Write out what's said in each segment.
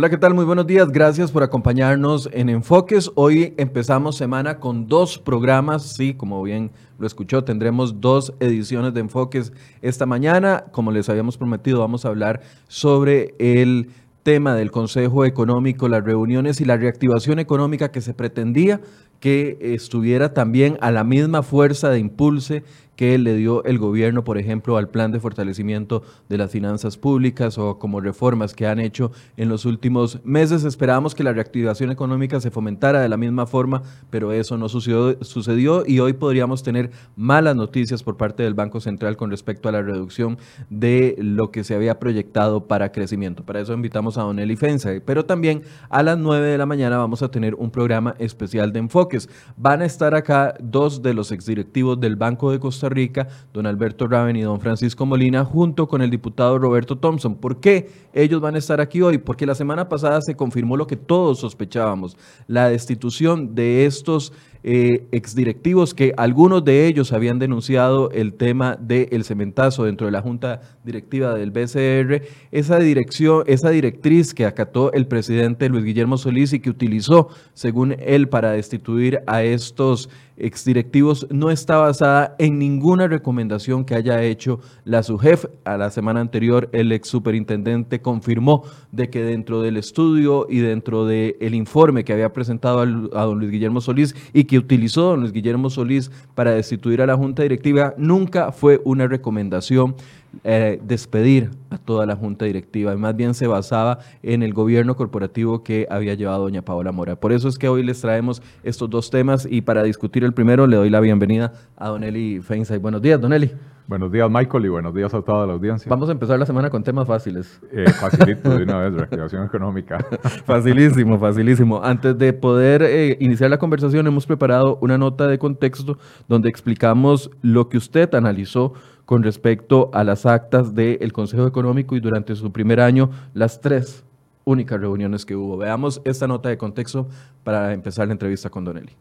Hola, ¿qué tal? Muy buenos días. Gracias por acompañarnos en Enfoques. Hoy empezamos semana con dos programas. Sí, como bien lo escuchó, tendremos dos ediciones de Enfoques esta mañana. Como les habíamos prometido, vamos a hablar sobre el tema del Consejo Económico, las reuniones y la reactivación económica que se pretendía que estuviera también a la misma fuerza de impulse que le dio el gobierno, por ejemplo, al plan de fortalecimiento de las finanzas públicas o como reformas que han hecho en los últimos meses. Esperábamos que la reactivación económica se fomentara de la misma forma, pero eso no sucedió, y hoy podríamos tener malas noticias por parte del Banco Central con respecto a la reducción de lo que se había proyectado para crecimiento. Para eso invitamos a Don Eli Fensa, pero también a las 9 de la mañana vamos a tener un programa especial de enfoques. Van a estar acá dos de los exdirectivos del Banco de Costa Rica, don Alberto Raven y don Francisco Molina, junto con el diputado Roberto Thompson. ¿Por qué ellos van a estar aquí hoy? Porque la semana pasada se confirmó lo que todos sospechábamos, la destitución de estos eh, exdirectivos que algunos de ellos habían denunciado el tema del cementazo dentro de la junta directiva del BCR, esa dirección, esa directriz que acató el presidente Luis Guillermo Solís y que utilizó, según él, para destituir a estos exdirectivos no está basada en ninguna recomendación que haya hecho la SUGEF. A la semana anterior, el ex superintendente confirmó de que dentro del estudio y dentro del informe que había presentado a don Luis Guillermo Solís y que utilizó don Luis Guillermo Solís para destituir a la Junta Directiva, nunca fue una recomendación eh, despedir a toda la junta directiva, más bien se basaba en el gobierno corporativo que había llevado doña Paola Mora. Por eso es que hoy les traemos estos dos temas y para discutir el primero le doy la bienvenida a Don Eli Feinsay. Buenos días, Don Eli. Buenos días, Michael, y buenos días a toda la audiencia. Vamos a empezar la semana con temas fáciles. Eh, facilito de una vez, reactivación económica. facilísimo, facilísimo. Antes de poder eh, iniciar la conversación, hemos preparado una nota de contexto donde explicamos lo que usted analizó con respecto a las actas del Consejo Económico y durante su primer año las tres únicas reuniones que hubo. Veamos esta nota de contexto para empezar la entrevista con Donelli.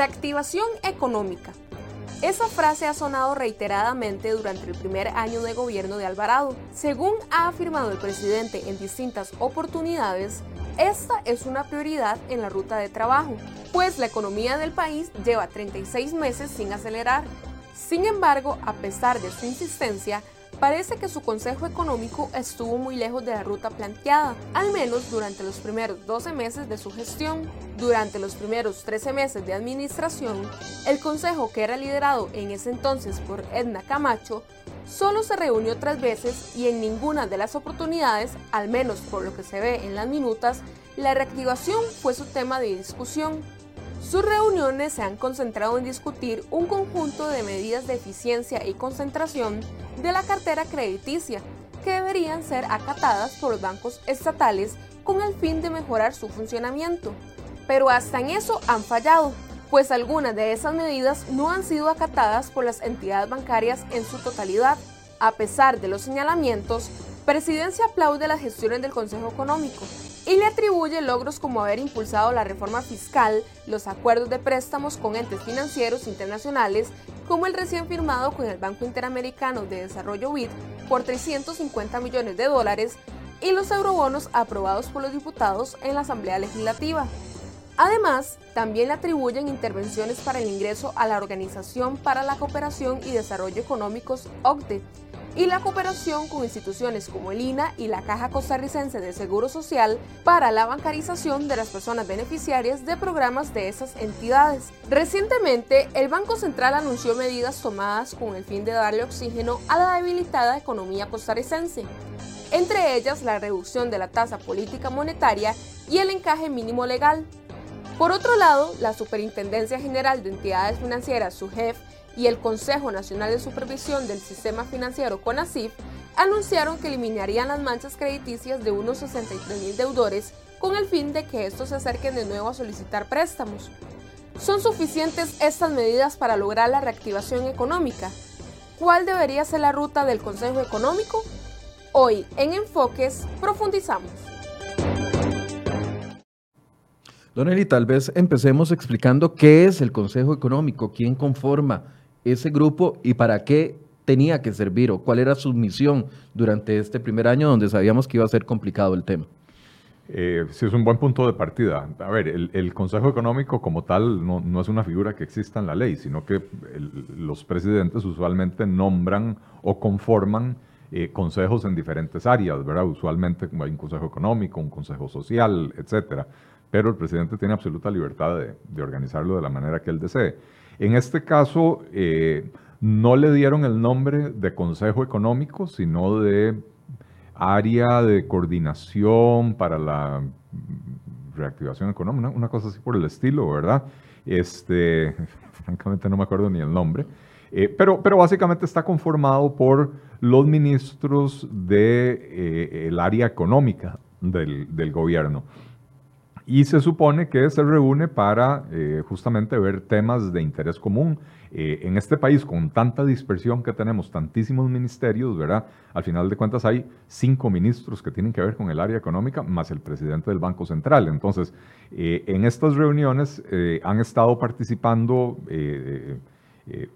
Reactivación económica. Esa frase ha sonado reiteradamente durante el primer año de gobierno de Alvarado. Según ha afirmado el presidente en distintas oportunidades, esta es una prioridad en la ruta de trabajo, pues la economía del país lleva 36 meses sin acelerar. Sin embargo, a pesar de su insistencia, parece que su Consejo Económico estuvo muy lejos de la ruta planteada, al menos durante los primeros 12 meses de su gestión. Durante los primeros 13 meses de administración, el Consejo, que era liderado en ese entonces por Edna Camacho, solo se reunió tres veces y en ninguna de las oportunidades, al menos por lo que se ve en las minutas, la reactivación fue su tema de discusión. Sus reuniones se han concentrado en discutir un conjunto de medidas de eficiencia y concentración de la cartera crediticia que deberían ser acatadas por los bancos estatales con el fin de mejorar su funcionamiento. Pero hasta en eso han fallado, pues algunas de esas medidas no han sido acatadas por las entidades bancarias en su totalidad. A pesar de los señalamientos, Presidencia aplaude las gestiones del Consejo Económico y le atribuye logros como haber impulsado la reforma fiscal, los acuerdos de préstamos con entes financieros internacionales, como el recién firmado con el Banco Interamericano de Desarrollo BID por 350 millones de dólares y los eurobonos aprobados por los diputados en la Asamblea Legislativa. Además, también le atribuyen intervenciones para el ingreso a la Organización para la Cooperación y Desarrollo Económicos, OCDE, y la cooperación con instituciones como el INA y la Caja Costarricense de Seguro Social para la bancarización de las personas beneficiarias de programas de esas entidades. Recientemente, el Banco Central anunció medidas tomadas con el fin de darle oxígeno a la debilitada economía costarricense, entre ellas la reducción de la tasa política monetaria y el encaje mínimo legal. Por otro lado, la Superintendencia General de Entidades Financieras, SUGEF, y el Consejo Nacional de Supervisión del Sistema Financiero CONACIF anunciaron que eliminarían las manchas crediticias de unos 63 mil deudores con el fin de que estos se acerquen de nuevo a solicitar préstamos. ¿Son suficientes estas medidas para lograr la reactivación económica? ¿Cuál debería ser la ruta del Consejo Económico? Hoy en Enfoques profundizamos. Don Eli, tal vez empecemos explicando qué es el Consejo Económico, quién conforma ese grupo y para qué tenía que servir o cuál era su misión durante este primer año donde sabíamos que iba a ser complicado el tema? Eh, sí, es un buen punto de partida. A ver, el, Consejo Económico como tal no, es una figura que exista en la ley, sino que los presidentes usualmente nombran o conforman eh, consejos en diferentes áreas, ¿verdad? Usualmente hay un consejo económico, un consejo social, etcétera. Pero el presidente tiene absoluta libertad de, organizarlo de la manera que él desee. En este caso, eh, no le dieron el nombre de Consejo Económico, sino de área de coordinación para la reactivación económica, una, cosa así por el estilo, ¿verdad? Este, francamente no me acuerdo ni el nombre, eh, pero, pero básicamente está conformado por los ministros del de, eh, área económica del, del, gobierno. Y se supone que se reúne para eh, justamente ver temas de interés común eh, en este país, con tanta dispersión que tenemos, tantísimos ministerios, ¿verdad? Al final de cuentas hay cinco ministros que tienen que ver con el área económica, más el presidente del Banco Central. Entonces, eh, en estas reuniones eh, han estado participando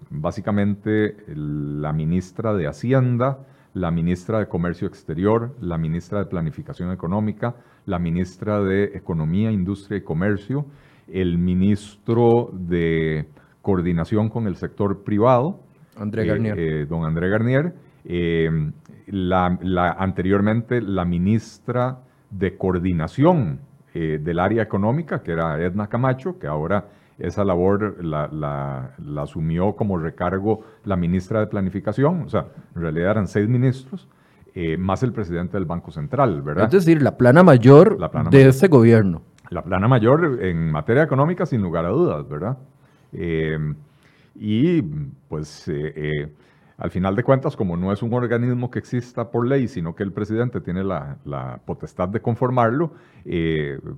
básicamente la ministra de Hacienda, la ministra de Comercio Exterior, la ministra de Planificación Económica, la ministra de Economía, Industria y Comercio, el ministro de coordinación con el sector privado. André eh, Garnier. Eh, don André Garnier. Eh, la, anteriormente la ministra de coordinación del área económica, que era Edna Camacho, que ahora esa labor la, asumió como recargo la ministra de Planificación, o sea, en realidad eran seis ministros, más el presidente del Banco Central, ¿verdad? Es decir, la plana mayor de ese gobierno. La plana mayor en materia económica, sin lugar a dudas, ¿verdad? Eh, y pues eh, eh, al final de cuentas, como no es un organismo que exista por ley, sino que el presidente tiene la, potestad de conformarlo,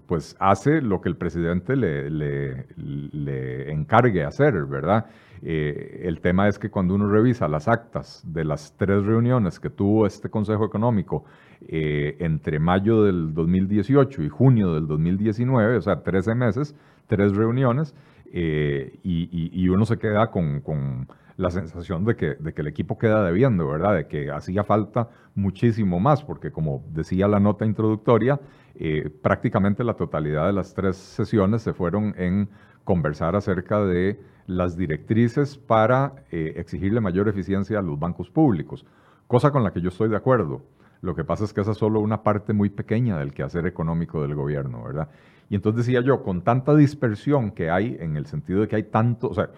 pues hace lo que el presidente le, le, encargue hacer, ¿verdad? el tema es que cuando uno revisa las actas de las tres reuniones que tuvo este Consejo Económico entre mayo del 2018 y junio del 2019, o sea, 13 meses, tres reuniones, eh, y, uno se queda con, la sensación de que, de que, el equipo queda debiendo, ¿verdad? De que hacía falta muchísimo más, porque como decía la nota introductoria, eh, prácticamente la totalidad de las tres sesiones se fueron en conversar acerca de las directrices para eh, exigirle mayor eficiencia a los bancos públicos, cosa con la que yo estoy de acuerdo. Lo que pasa es que esa es solo una parte muy pequeña del quehacer económico del gobierno, ¿verdad? Y entonces decía yo, con tanta dispersión que hay, en el sentido de que hay tanto, o sea,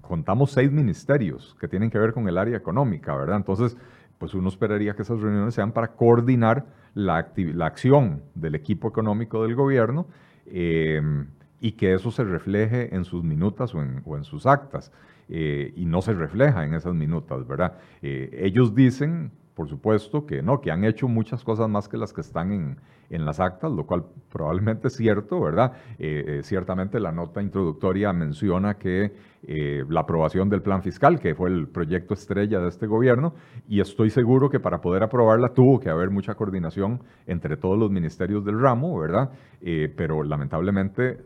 contamos seis ministerios que tienen que ver con el área económica, ¿verdad? Entonces, pues uno esperaría que esas reuniones sean para coordinar la, la acción del equipo económico del gobierno eh, y que eso se refleje en sus minutas o en, sus actas. Eh, y no se refleja en esas minutas, ¿verdad? Eh, ellos dicen por supuesto que no, que han hecho muchas cosas más que las que están en, en las actas, lo cual probablemente es cierto, ¿verdad? Eh, eh, ciertamente la nota introductoria menciona que eh, la aprobación del plan fiscal, que fue el proyecto estrella de este gobierno, y estoy seguro que para poder aprobarla tuvo que haber mucha coordinación entre todos los ministerios del ramo, ¿verdad? pero lamentablemente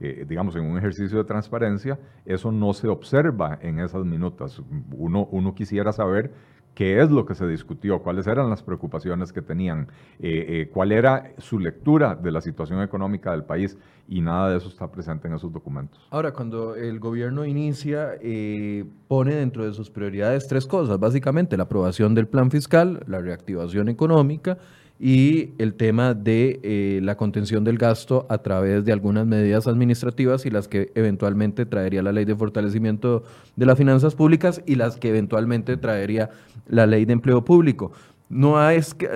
digamos, en un ejercicio de transparencia, eso no se observa en esas minutas. Uno, uno quisiera saber qué es lo que se discutió, cuáles eran las preocupaciones que tenían, eh, eh, cuál era su lectura de la situación económica del país y nada de eso está presente en esos documentos. Ahora, cuando el gobierno inicia, eh, pone dentro de sus prioridades tres cosas, básicamente la aprobación del plan fiscal, la reactivación económica y el tema de eh, la contención del gasto a través de algunas medidas administrativas y las que eventualmente traería la ley de fortalecimiento de las finanzas públicas y las que eventualmente traería la ley de empleo público. No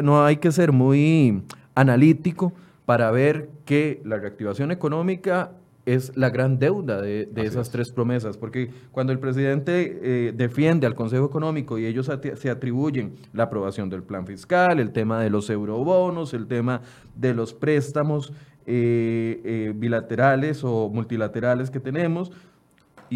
no hay que ser muy analítico para ver que la reactivación económica es la gran deuda de, esas tres promesas, porque cuando el presidente eh, defiende al Consejo Económico y ellos se atribuyen la aprobación del plan fiscal, el tema de los eurobonos, el tema de los préstamos eh, eh, bilaterales o multilaterales que tenemos,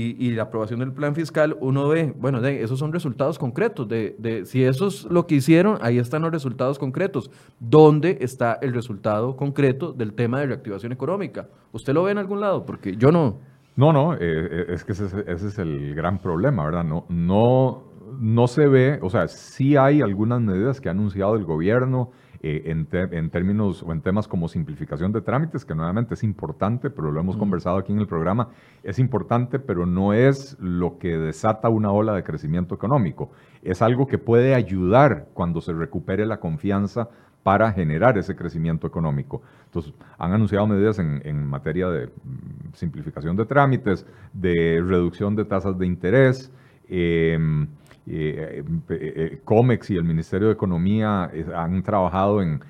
y, la aprobación del plan fiscal, uno ve, bueno, de, esos son resultados concretos. De, de, si eso es lo que hicieron, ahí están los resultados concretos. ¿Dónde está el resultado concreto del tema de reactivación económica? ¿Usted lo ve en algún lado? Porque yo no. No, no, eh, eh, es que ese, es el gran problema, ¿verdad? No, no, no se ve, o sea, sí hay algunas medidas que ha anunciado el gobierno eh, en, términos o en temas como simplificación de trámites, que nuevamente es importante, pero lo hemos conversado aquí en el programa, es importante, pero no es lo que desata una ola de crecimiento económico. Es algo que puede ayudar cuando se recupere la confianza para generar ese crecimiento económico. Entonces, han anunciado medidas en, materia de mm, simplificación de trámites, de reducción de tasas de interés, eh, eh, eh, COMEX y el Ministerio de Economía han trabajado en,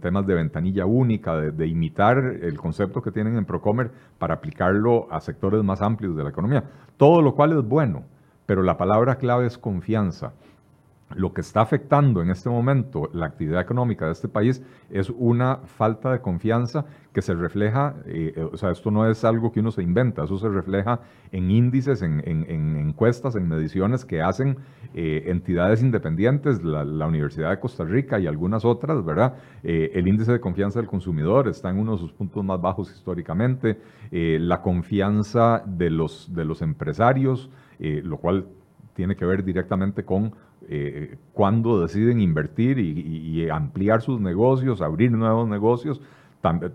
temas de ventanilla única, de, imitar el concepto que tienen en Procomer para aplicarlo a sectores más amplios de la economía. Todo lo cual es bueno, pero la palabra clave es confianza lo que está afectando en este momento la actividad económica de este país es una falta de confianza que se refleja, eh, eh, o sea, esto no es algo que uno se inventa, eso se refleja en índices, en, encuestas, en mediciones que hacen eh, entidades independientes, la, Universidad de Costa Rica y algunas otras, ¿verdad? el índice de confianza del consumidor está en uno de sus puntos más bajos históricamente, la confianza de los, de los empresarios, lo cual tiene que ver directamente con eh, cuando deciden invertir y, ampliar sus negocios, abrir nuevos negocios,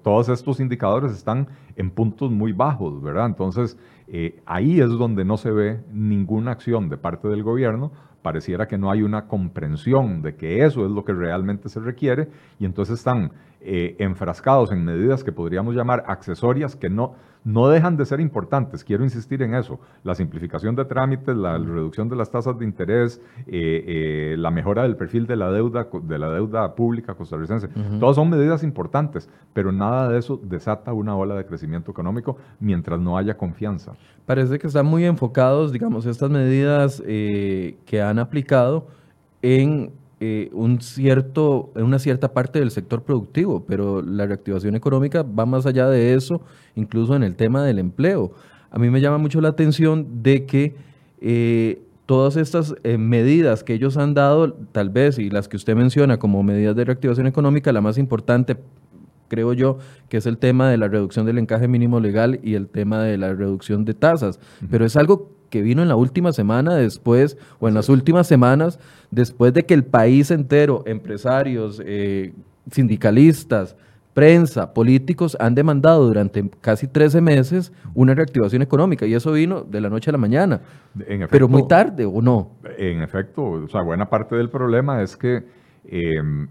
todos estos indicadores están en puntos muy bajos, ¿verdad? Entonces, eh, ahí es donde no se ve ninguna acción de parte del gobierno, pareciera que no hay una comprensión de que eso es lo que realmente se requiere y entonces están eh, enfrascados en medidas que podríamos llamar accesorias que no, no dejan de ser importantes. Quiero insistir en eso. La simplificación de trámites, la reducción de las tasas de interés, eh, eh, la mejora del perfil de la deuda, de la deuda pública costarricense. Todas son medidas importantes, pero nada de eso desata una ola de crecimiento económico mientras no haya confianza. Parece que están muy enfocados, digamos, estas medidas eh, que han aplicado en un cierto, en una cierta parte del sector productivo, pero la reactivación económica va más allá de eso incluso en el tema del empleo. A mí me llama mucho la atención de que eh, todas estas eh, medidas que ellos han dado, tal vez, y las que usted menciona como medidas de reactivación económica, la más importante, creo yo, que es el tema de la reducción del encaje mínimo legal y el tema de la reducción de tasas. Pero es algo que vino en la última semana después, o en las últimas semanas, después de que el país entero, empresarios, eh, sindicalistas, prensa, políticos han demandado durante casi 13 meses una reactivación económica y eso vino de la noche a la mañana. pero muy tarde o no. En efecto, o sea, buena parte del problema es que em,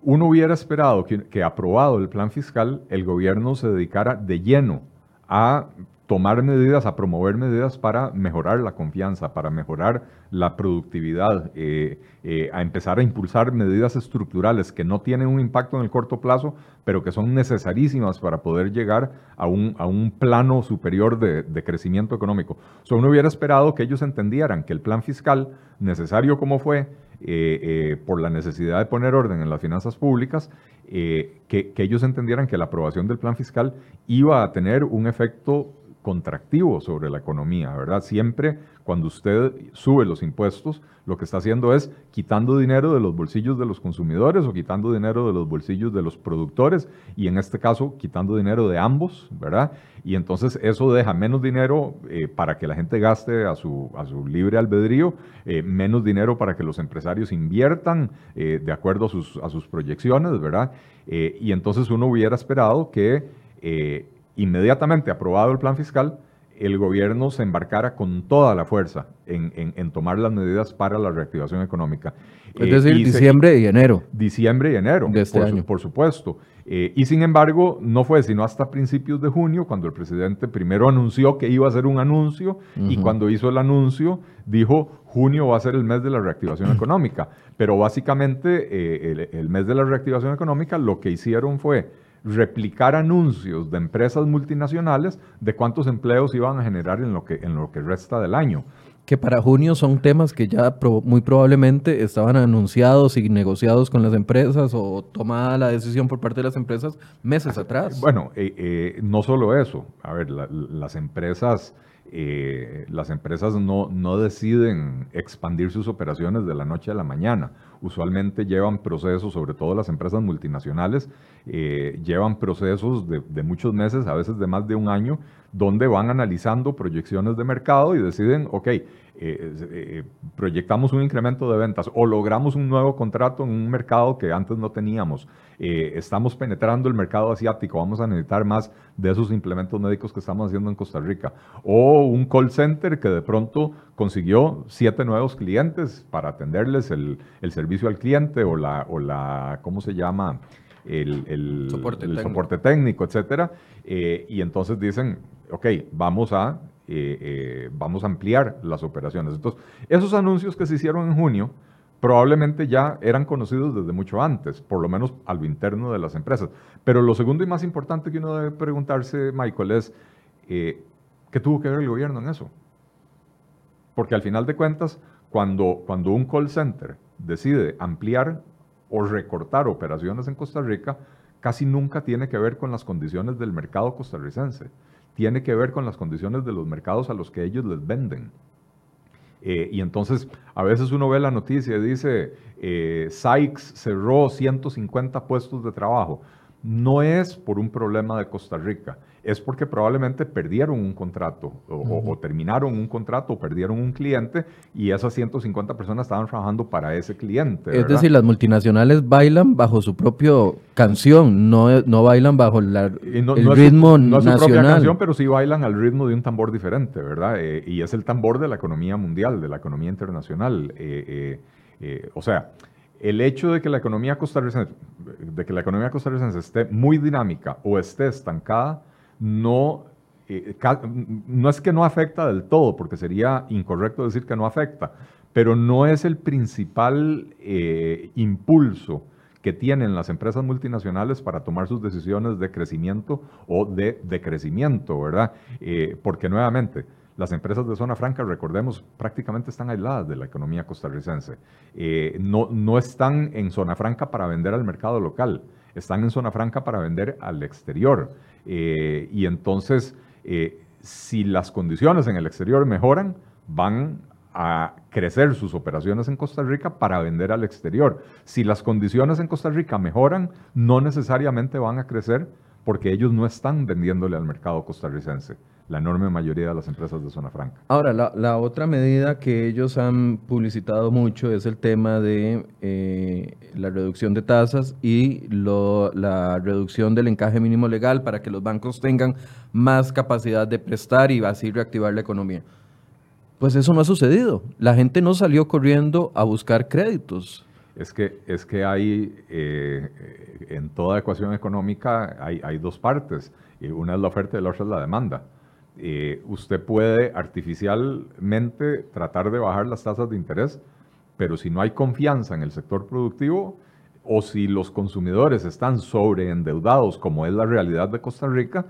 uno hubiera esperado que, que aprobado el plan fiscal, el gobierno se dedicara de lleno a tomar medidas, a promover medidas para mejorar la confianza, para mejorar la productividad, eh, eh, a empezar a impulsar medidas estructurales que no tienen un impacto en el corto plazo, pero que son necesarísimas para poder llegar a un, a un plano superior de, crecimiento económico. Uno hubiera esperado que ellos entendieran que el plan fiscal, necesario como fue, eh, por la necesidad de poner orden en las finanzas públicas, que, que ellos entendieran que la aprobación del plan fiscal iba a tener un efecto contractivo sobre la economía, ¿verdad? Siempre cuando usted sube los impuestos, lo que está haciendo es quitando dinero de los bolsillos de los consumidores o quitando dinero de los bolsillos de los productores y en este caso quitando dinero de ambos, ¿verdad? Y entonces eso deja menos dinero eh, para que la gente gaste a su, a su libre albedrío, eh, menos dinero para que los empresarios inviertan eh, de acuerdo a sus, a sus proyecciones, ¿verdad? y entonces uno hubiera esperado que inmediatamente aprobado el plan fiscal, el gobierno se embarcara con toda la fuerza en, tomar las medidas para la reactivación económica. Es decir, eh, diciembre y enero. Diciembre y enero, de este por, año. por supuesto. Eh, y sin embargo, no fue sino hasta principios de junio cuando el presidente primero anunció que iba a hacer un anuncio y cuando hizo el anuncio dijo junio va a ser el mes de la reactivación económica. Pero básicamente eh, el mes de la reactivación económica lo que hicieron fue replicar anuncios de empresas multinacionales de cuántos empleos iban a generar en lo que, en lo que resta del año. Que para junio son temas que ya muy probablemente estaban anunciados y negociados con las empresas o tomada la decisión por parte de las empresas meses atrás. Bueno, eh, eh, no solo eso. A ver, las empresas... Eh, las empresas no, no deciden expandir sus operaciones de la noche a la mañana usualmente llevan procesos, sobre todo las empresas multinacionales, eh, llevan procesos de, de, muchos meses, a veces de más de un año, donde van analizando proyecciones de mercado y deciden, ok, eh, eh, proyectamos un incremento de ventas o logramos un nuevo contrato en un mercado que antes no teníamos, eh, estamos penetrando el mercado asiático, vamos a necesitar más de esos implementos médicos que estamos haciendo en Costa Rica, o un call center que de pronto consiguió siete nuevos clientes para atenderles el, el servicio al cliente o la, o la ¿cómo se llama? El, el, soporte, el técnico. soporte, técnico. etcétera, y entonces dicen, ok, vamos a eh, eh, vamos a ampliar las operaciones. Entonces, esos anuncios que se hicieron en junio probablemente ya eran conocidos desde mucho antes, por lo menos a lo interno de las empresas. Pero lo segundo y más importante que uno debe preguntarse, Michael, es eh, ¿qué tuvo que ver el gobierno en eso? Porque al final de cuentas, cuando, cuando un call center decide ampliar o recortar operaciones en Costa Rica, casi nunca tiene que ver con las condiciones del mercado costarricense tiene que ver con las condiciones de los mercados a los que ellos les venden. Eh, y entonces a veces uno ve la noticia y dice, eh, Sykes cerró 150 puestos de trabajo. No es por un problema de Costa Rica, es porque probablemente perdieron un contrato o, terminaron un contrato o perdieron un cliente y esas 150 personas estaban trabajando para ese cliente. Es decir, las multinacionales bailan bajo su propia canción, no, no bailan bajo el ritmo nacional. No es su propia canción, pero sí bailan al ritmo de un tambor diferente, ¿verdad? Eh, y es el tambor de la economía mundial, de la economía internacional. Eh, eh, o sea, el hecho de que la economía costarricense, de que la economía costarricense esté muy dinámica o esté estancada, no, eh, no es que no afecta del todo, porque sería incorrecto decir que no afecta, pero no es el principal eh, impulso que tienen las empresas multinacionales para tomar sus decisiones de crecimiento o de decrecimiento, ¿verdad? Eh, porque nuevamente, las empresas de zona franca, recordemos, prácticamente están aisladas de la economía costarricense. no, no están en zona franca para vender al mercado local, están en zona franca para vender al exterior. Eh, y entonces, eh, si las condiciones en el exterior mejoran, van a crecer sus operaciones en Costa Rica para vender al exterior. Si las condiciones en Costa Rica mejoran, no necesariamente van a crecer porque ellos no están vendiéndole al mercado costarricense la enorme mayoría de las empresas de zona franca. Ahora, la, otra medida que ellos han publicitado mucho es el tema de eh, la reducción de tasas y la reducción del encaje mínimo legal para que los bancos tengan más capacidad de prestar y así reactivar la economía. Pues eso no ha sucedido. La gente no salió corriendo a buscar créditos. Es que, es que hay, eh, en toda ecuación económica hay, dos partes. Una es la oferta y la otra es la demanda. Eh, usted puede artificialmente tratar de bajar las tasas de interés, pero si no hay confianza en el sector productivo o si los consumidores están sobreendeudados, como es la realidad de Costa Rica,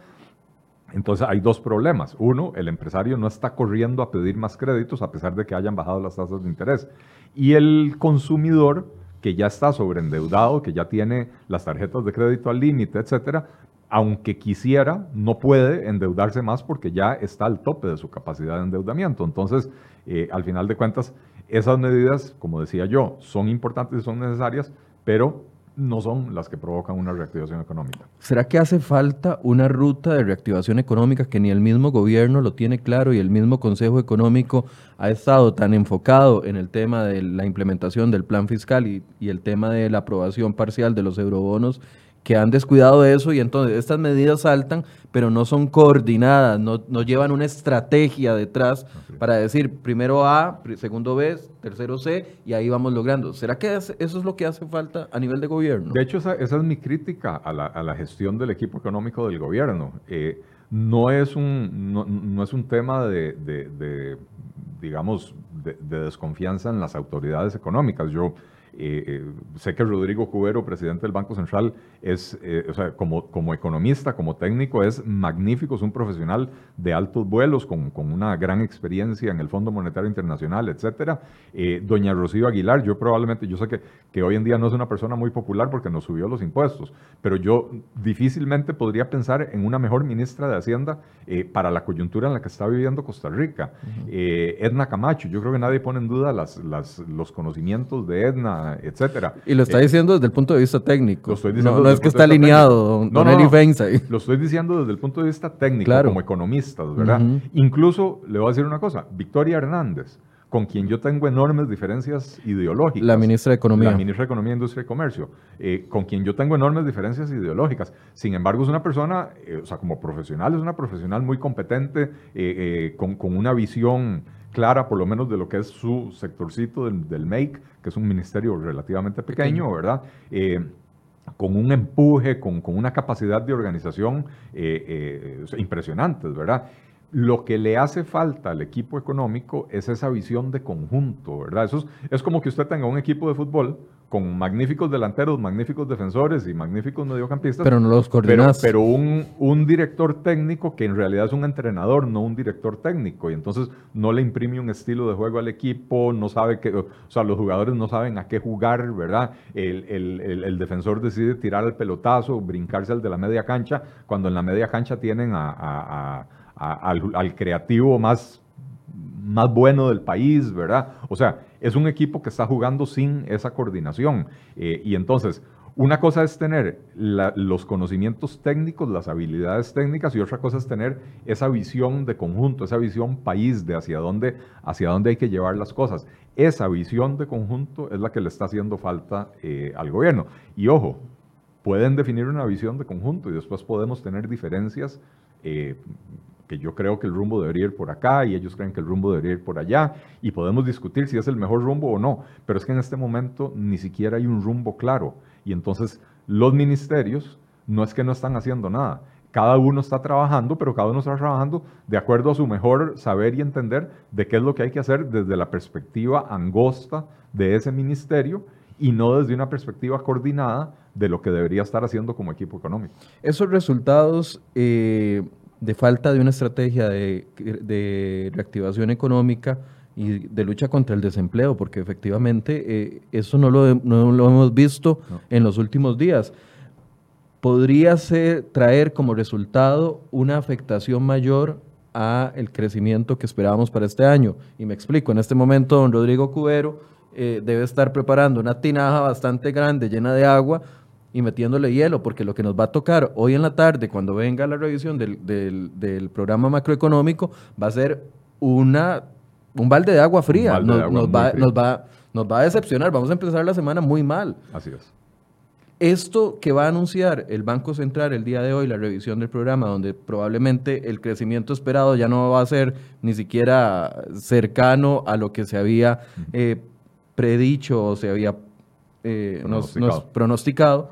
entonces hay dos problemas. Uno, el empresario no está corriendo a pedir más créditos a pesar de que hayan bajado las tasas de interés. Y el consumidor que ya está sobreendeudado, que ya tiene las tarjetas de crédito al límite, etcétera, aunque quisiera, no puede endeudarse más porque ya está al tope de su capacidad de endeudamiento. Entonces, eh, al final de cuentas, esas medidas, como decía yo, son importantes y son necesarias, pero no son las que provocan una reactivación económica. ¿Será que hace falta una ruta de reactivación económica que ni el mismo gobierno lo tiene claro y el mismo Consejo Económico ha estado tan enfocado en el tema de la implementación del plan fiscal y, el tema de la aprobación parcial de los eurobonos que han descuidado eso y entonces estas medidas saltan, pero no son coordinadas, no, no llevan una estrategia detrás para decir primero A, segundo B, tercero C y ahí vamos logrando. ¿Será que eso es lo que hace falta a nivel de gobierno? De hecho, esa, es mi crítica a la, a la, gestión del equipo económico del gobierno. Eh, no, es un, no, es un tema de, de, digamos, de, desconfianza en las autoridades económicas. Yo eh, eh, sé que Rodrigo Cubero, presidente del Banco Central, es, eh, o sea, como, como economista, como técnico, es magnífico, es un profesional de altos vuelos, con, con una gran experiencia en el Fondo Monetario Internacional, etcétera. doña Rocío Aguilar, yo probablemente, yo sé que, que hoy en día no es una persona muy popular porque nos subió los impuestos, pero yo difícilmente podría pensar en una mejor ministra de Hacienda para la coyuntura en la que está viviendo Costa Rica. Edna Camacho, yo creo que nadie pone en duda las, las, los conocimientos de Edna etcétera. Y lo está Eh, diciendo desde el punto de vista técnico. Lo estoy diciendo no, no es que está alineado don, don No, ahí. Lo estoy diciendo desde el punto de vista técnico, Claro. como economistas, ¿verdad? Incluso le voy a decir una cosa, Victoria Hernández, con quien yo tengo enormes diferencias ideológicas. La ministra de Economía. La ministra de Economía, Industria y Comercio, eh, con quien yo tengo enormes diferencias ideológicas. Sin embargo, es una persona, eh, o sea, como profesional, es una profesional muy competente, eh, con, con una visión clara, por lo menos, de lo que es su sectorcito del, del MAKE, que es un ministerio relativamente pequeño, ¿verdad? Eh, con un empuje, con, con una capacidad de organización eh, eh, impresionantes, ¿verdad? Lo que le hace falta al equipo económico es esa visión de conjunto, ¿verdad? Eso es, es como que usted tenga un equipo de fútbol con magníficos delanteros, magníficos defensores y magníficos mediocampistas. Pero no los Pero, coordinas. pero un, un director técnico que en realidad es un entrenador, no un director técnico, y entonces no le imprime un estilo de juego al equipo, no sabe que, o sea, los jugadores no saben a qué jugar, ¿verdad? El, el- el- el defensor decide tirar al pelotazo, brincarse al de la media cancha, cuando en la media cancha tienen a- a- a- al, creativo más más bueno del país, ¿verdad? O sea, es un equipo que está jugando sin esa coordinación. Eh, y entonces, una cosa es tener los conocimientos técnicos, las habilidades técnicas, y otra cosa es tener esa visión de conjunto, esa visión país de hacia dónde, hacia dónde hay que llevar las cosas. Esa visión de conjunto es la que le está haciendo falta eh, al gobierno. Y ojo, pueden definir una visión de conjunto y después podemos tener diferencias eh, que yo creo que el rumbo debería ir por acá y ellos creen que el rumbo debería ir por allá y podemos discutir si es el mejor rumbo o no, pero es que en este momento ni siquiera hay un rumbo claro y entonces los ministerios no es que no están haciendo nada. Cada uno está trabajando, pero cada uno está trabajando de acuerdo a su mejor saber y entender de qué es lo que hay que hacer desde la perspectiva angosta de ese ministerio y no desde una perspectiva coordinada de lo que debería estar haciendo como equipo económico. Esos resultados eh, de falta de una estrategia de, de reactivación económica y de lucha contra el desempleo, porque efectivamente eh, eso no lo, no lo hemos visto No. en los últimos días. Podría ser, traer como resultado una afectación mayor a el crecimiento que esperábamos para este año. Y me explico, en este momento don Rodrigo Cubero eh, debe estar preparando una tinaja bastante grande llena de agua y metiéndole hielo, porque lo que nos va a tocar hoy en la tarde, cuando venga la revisión del, del- del programa macroeconómico, va a ser una, un balde de agua fría. de Nos, agua nos muy va, nos, va, nos va a decepcionar. Vamos a empezar la semana muy mal. Así es. Esto que va a anunciar el Banco Central el día de hoy, la revisión del programa, donde probablemente el crecimiento esperado ya no va a ser ni siquiera cercano a lo que se había eh, predicho o se había eh, nos- nos Pronosticado.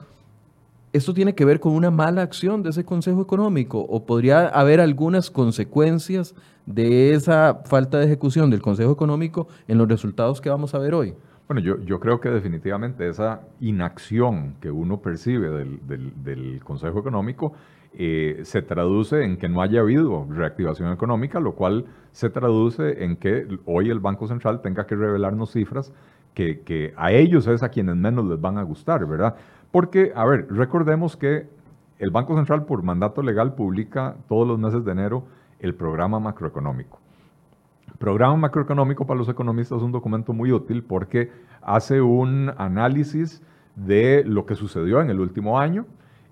¿Esto tiene que ver con una mala acción de ese Consejo Económico o podría haber algunas consecuencias de esa falta de ejecución del Consejo Económico en los resultados que vamos a ver hoy? Bueno, yo, creo que definitivamente esa inacción que uno percibe del, Consejo Económico eh, se traduce en que no haya habido reactivación económica, lo cual se traduce en que hoy el Banco Central tenga que revelarnos cifras que a ellos es a quienes menos les van a gustar, ¿verdad? Porque, a ver, recordemos que el Banco Central por mandato legal publica todos los meses de enero el programa macroeconómico. Programa macroeconómico para los economistas es un documento muy útil porque hace un análisis de lo que sucedió en el último año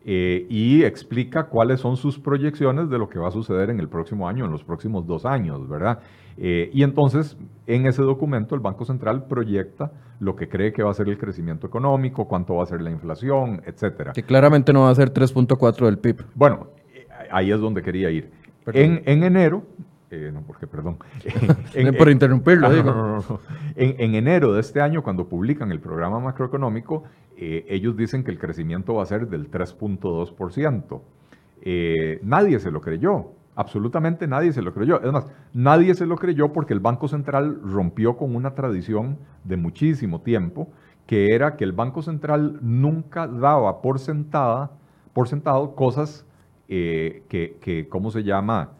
eh, y explica cuáles son sus proyecciones de lo que va a suceder en el próximo año, en los próximos dos años, ¿verdad? Eh, y entonces, en ese documento, el Banco Central proyecta lo que cree que va a ser el crecimiento económico, cuánto va a ser la inflación, etcétera. Que claramente no va a ser 3.4 del PIB. Bueno, eh, ahí es donde quería ir. En enero, eh, no, porque perdón. En- Por en- interrumpirlo, Ah, digo. no, no, no. En, en enero de este año, cuando publican el programa macroeconómico, eh, ellos dicen que el crecimiento va a ser del 3.2%. Eh, nadie se lo creyó. Absolutamente nadie se lo creyó. Es más, nadie se lo creyó porque el Banco Central rompió con una tradición de muchísimo tiempo, que era que el Banco Central nunca daba por sentada, por sentado cosas eh, que, que, ¿cómo se llama?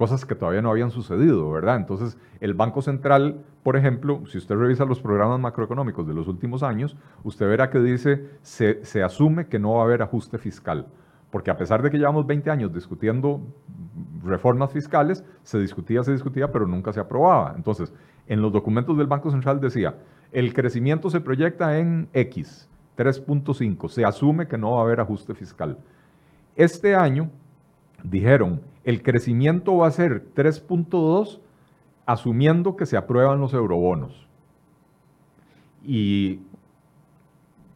Cosas que todavía no habían sucedido, ¿verdad? Entonces, el Banco Central, por ejemplo, si usted revisa los programas macroeconómicos de los últimos años, usted verá que dice, se asume que no va a haber ajuste fiscal, porque a pesar de que llevamos 20 años discutiendo reformas fiscales, se discutía, se discutía, pero nunca se aprobaba. Entonces, en los documentos del Banco Central decía, el crecimiento se proyecta en X, 3.5, se asume que no va a haber ajuste fiscal. Este año dijeron, el crecimiento va a ser 3.2 asumiendo que se aprueban los eurobonos. Y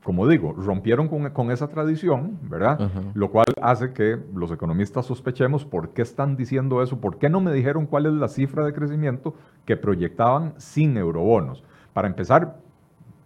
como digo, rompieron con, esa tradición, ¿verdad? Lo cual hace que los economistas sospechemos por qué están diciendo eso, por qué no me dijeron cuál es la cifra de crecimiento que proyectaban sin eurobonos. Para empezar,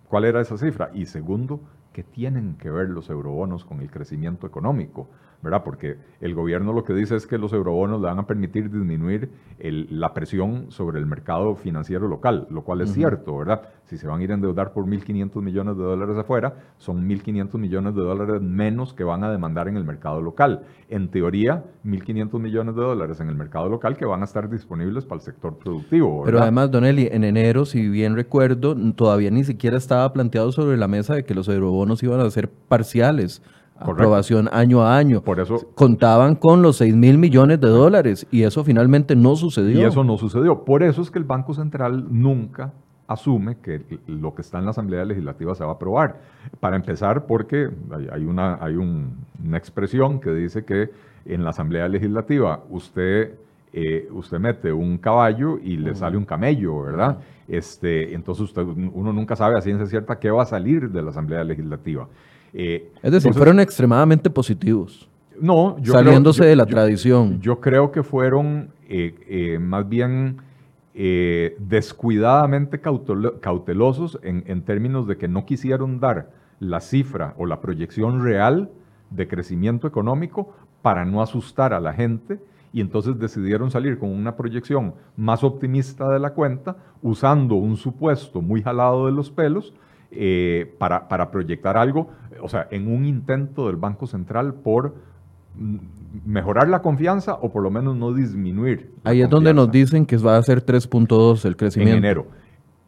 ¿cuál era esa cifra? Y segundo, ¿qué tienen que ver los eurobonos con el crecimiento económico? ¿Verdad? Porque el gobierno lo que dice es que los eurobonos le van a permitir disminuir la presión sobre el mercado financiero local, lo cual es cierto, ¿verdad? Si se van a ir a endeudar por 1.500 millones de dólares afuera, son 1.500 millones de dólares menos que van a demandar en el mercado local. En teoría, 1.500 millones de dólares en el mercado local que van a estar disponibles para el sector productivo. Pero además, Don Eli, en enero, si bien recuerdo, todavía ni siquiera estaba planteado sobre la mesa de que los eurobonos iban a ser parciales aprobación año a año. Por eso contaban con los 6 mil millones de dólares y eso finalmente no sucedió. Y eso no sucedió. Por eso es que el Banco Central nunca asume que lo que está en la Asamblea Legislativa se va a aprobar. Para empezar, porque hay una, hay una expresión que dice que en la Asamblea Legislativa usted, eh, usted mete un caballo y le sale un camello, ¿verdad? Este, entonces usted, uno nunca sabe a ciencia cierta qué va a salir de la Asamblea Legislativa. Eh, es decir, fueron extremadamente positivos. No, yo saliéndose de la tradición. Yo creo que fueron eh, eh, más bien descuidadamente cautelosos en, en, términos de que no quisieron dar la cifra o la proyección real de crecimiento económico para no asustar a la gente y entonces decidieron salir con una proyección más optimista de la cuenta usando un supuesto muy jalado de los pelos eh, para, para, proyectar algo, o sea, en un intento del Banco Central por mm, mejorar la confianza o por lo menos no disminuir. Ahí es donde nos dicen que va a ser 3.2 el crecimiento. En enero.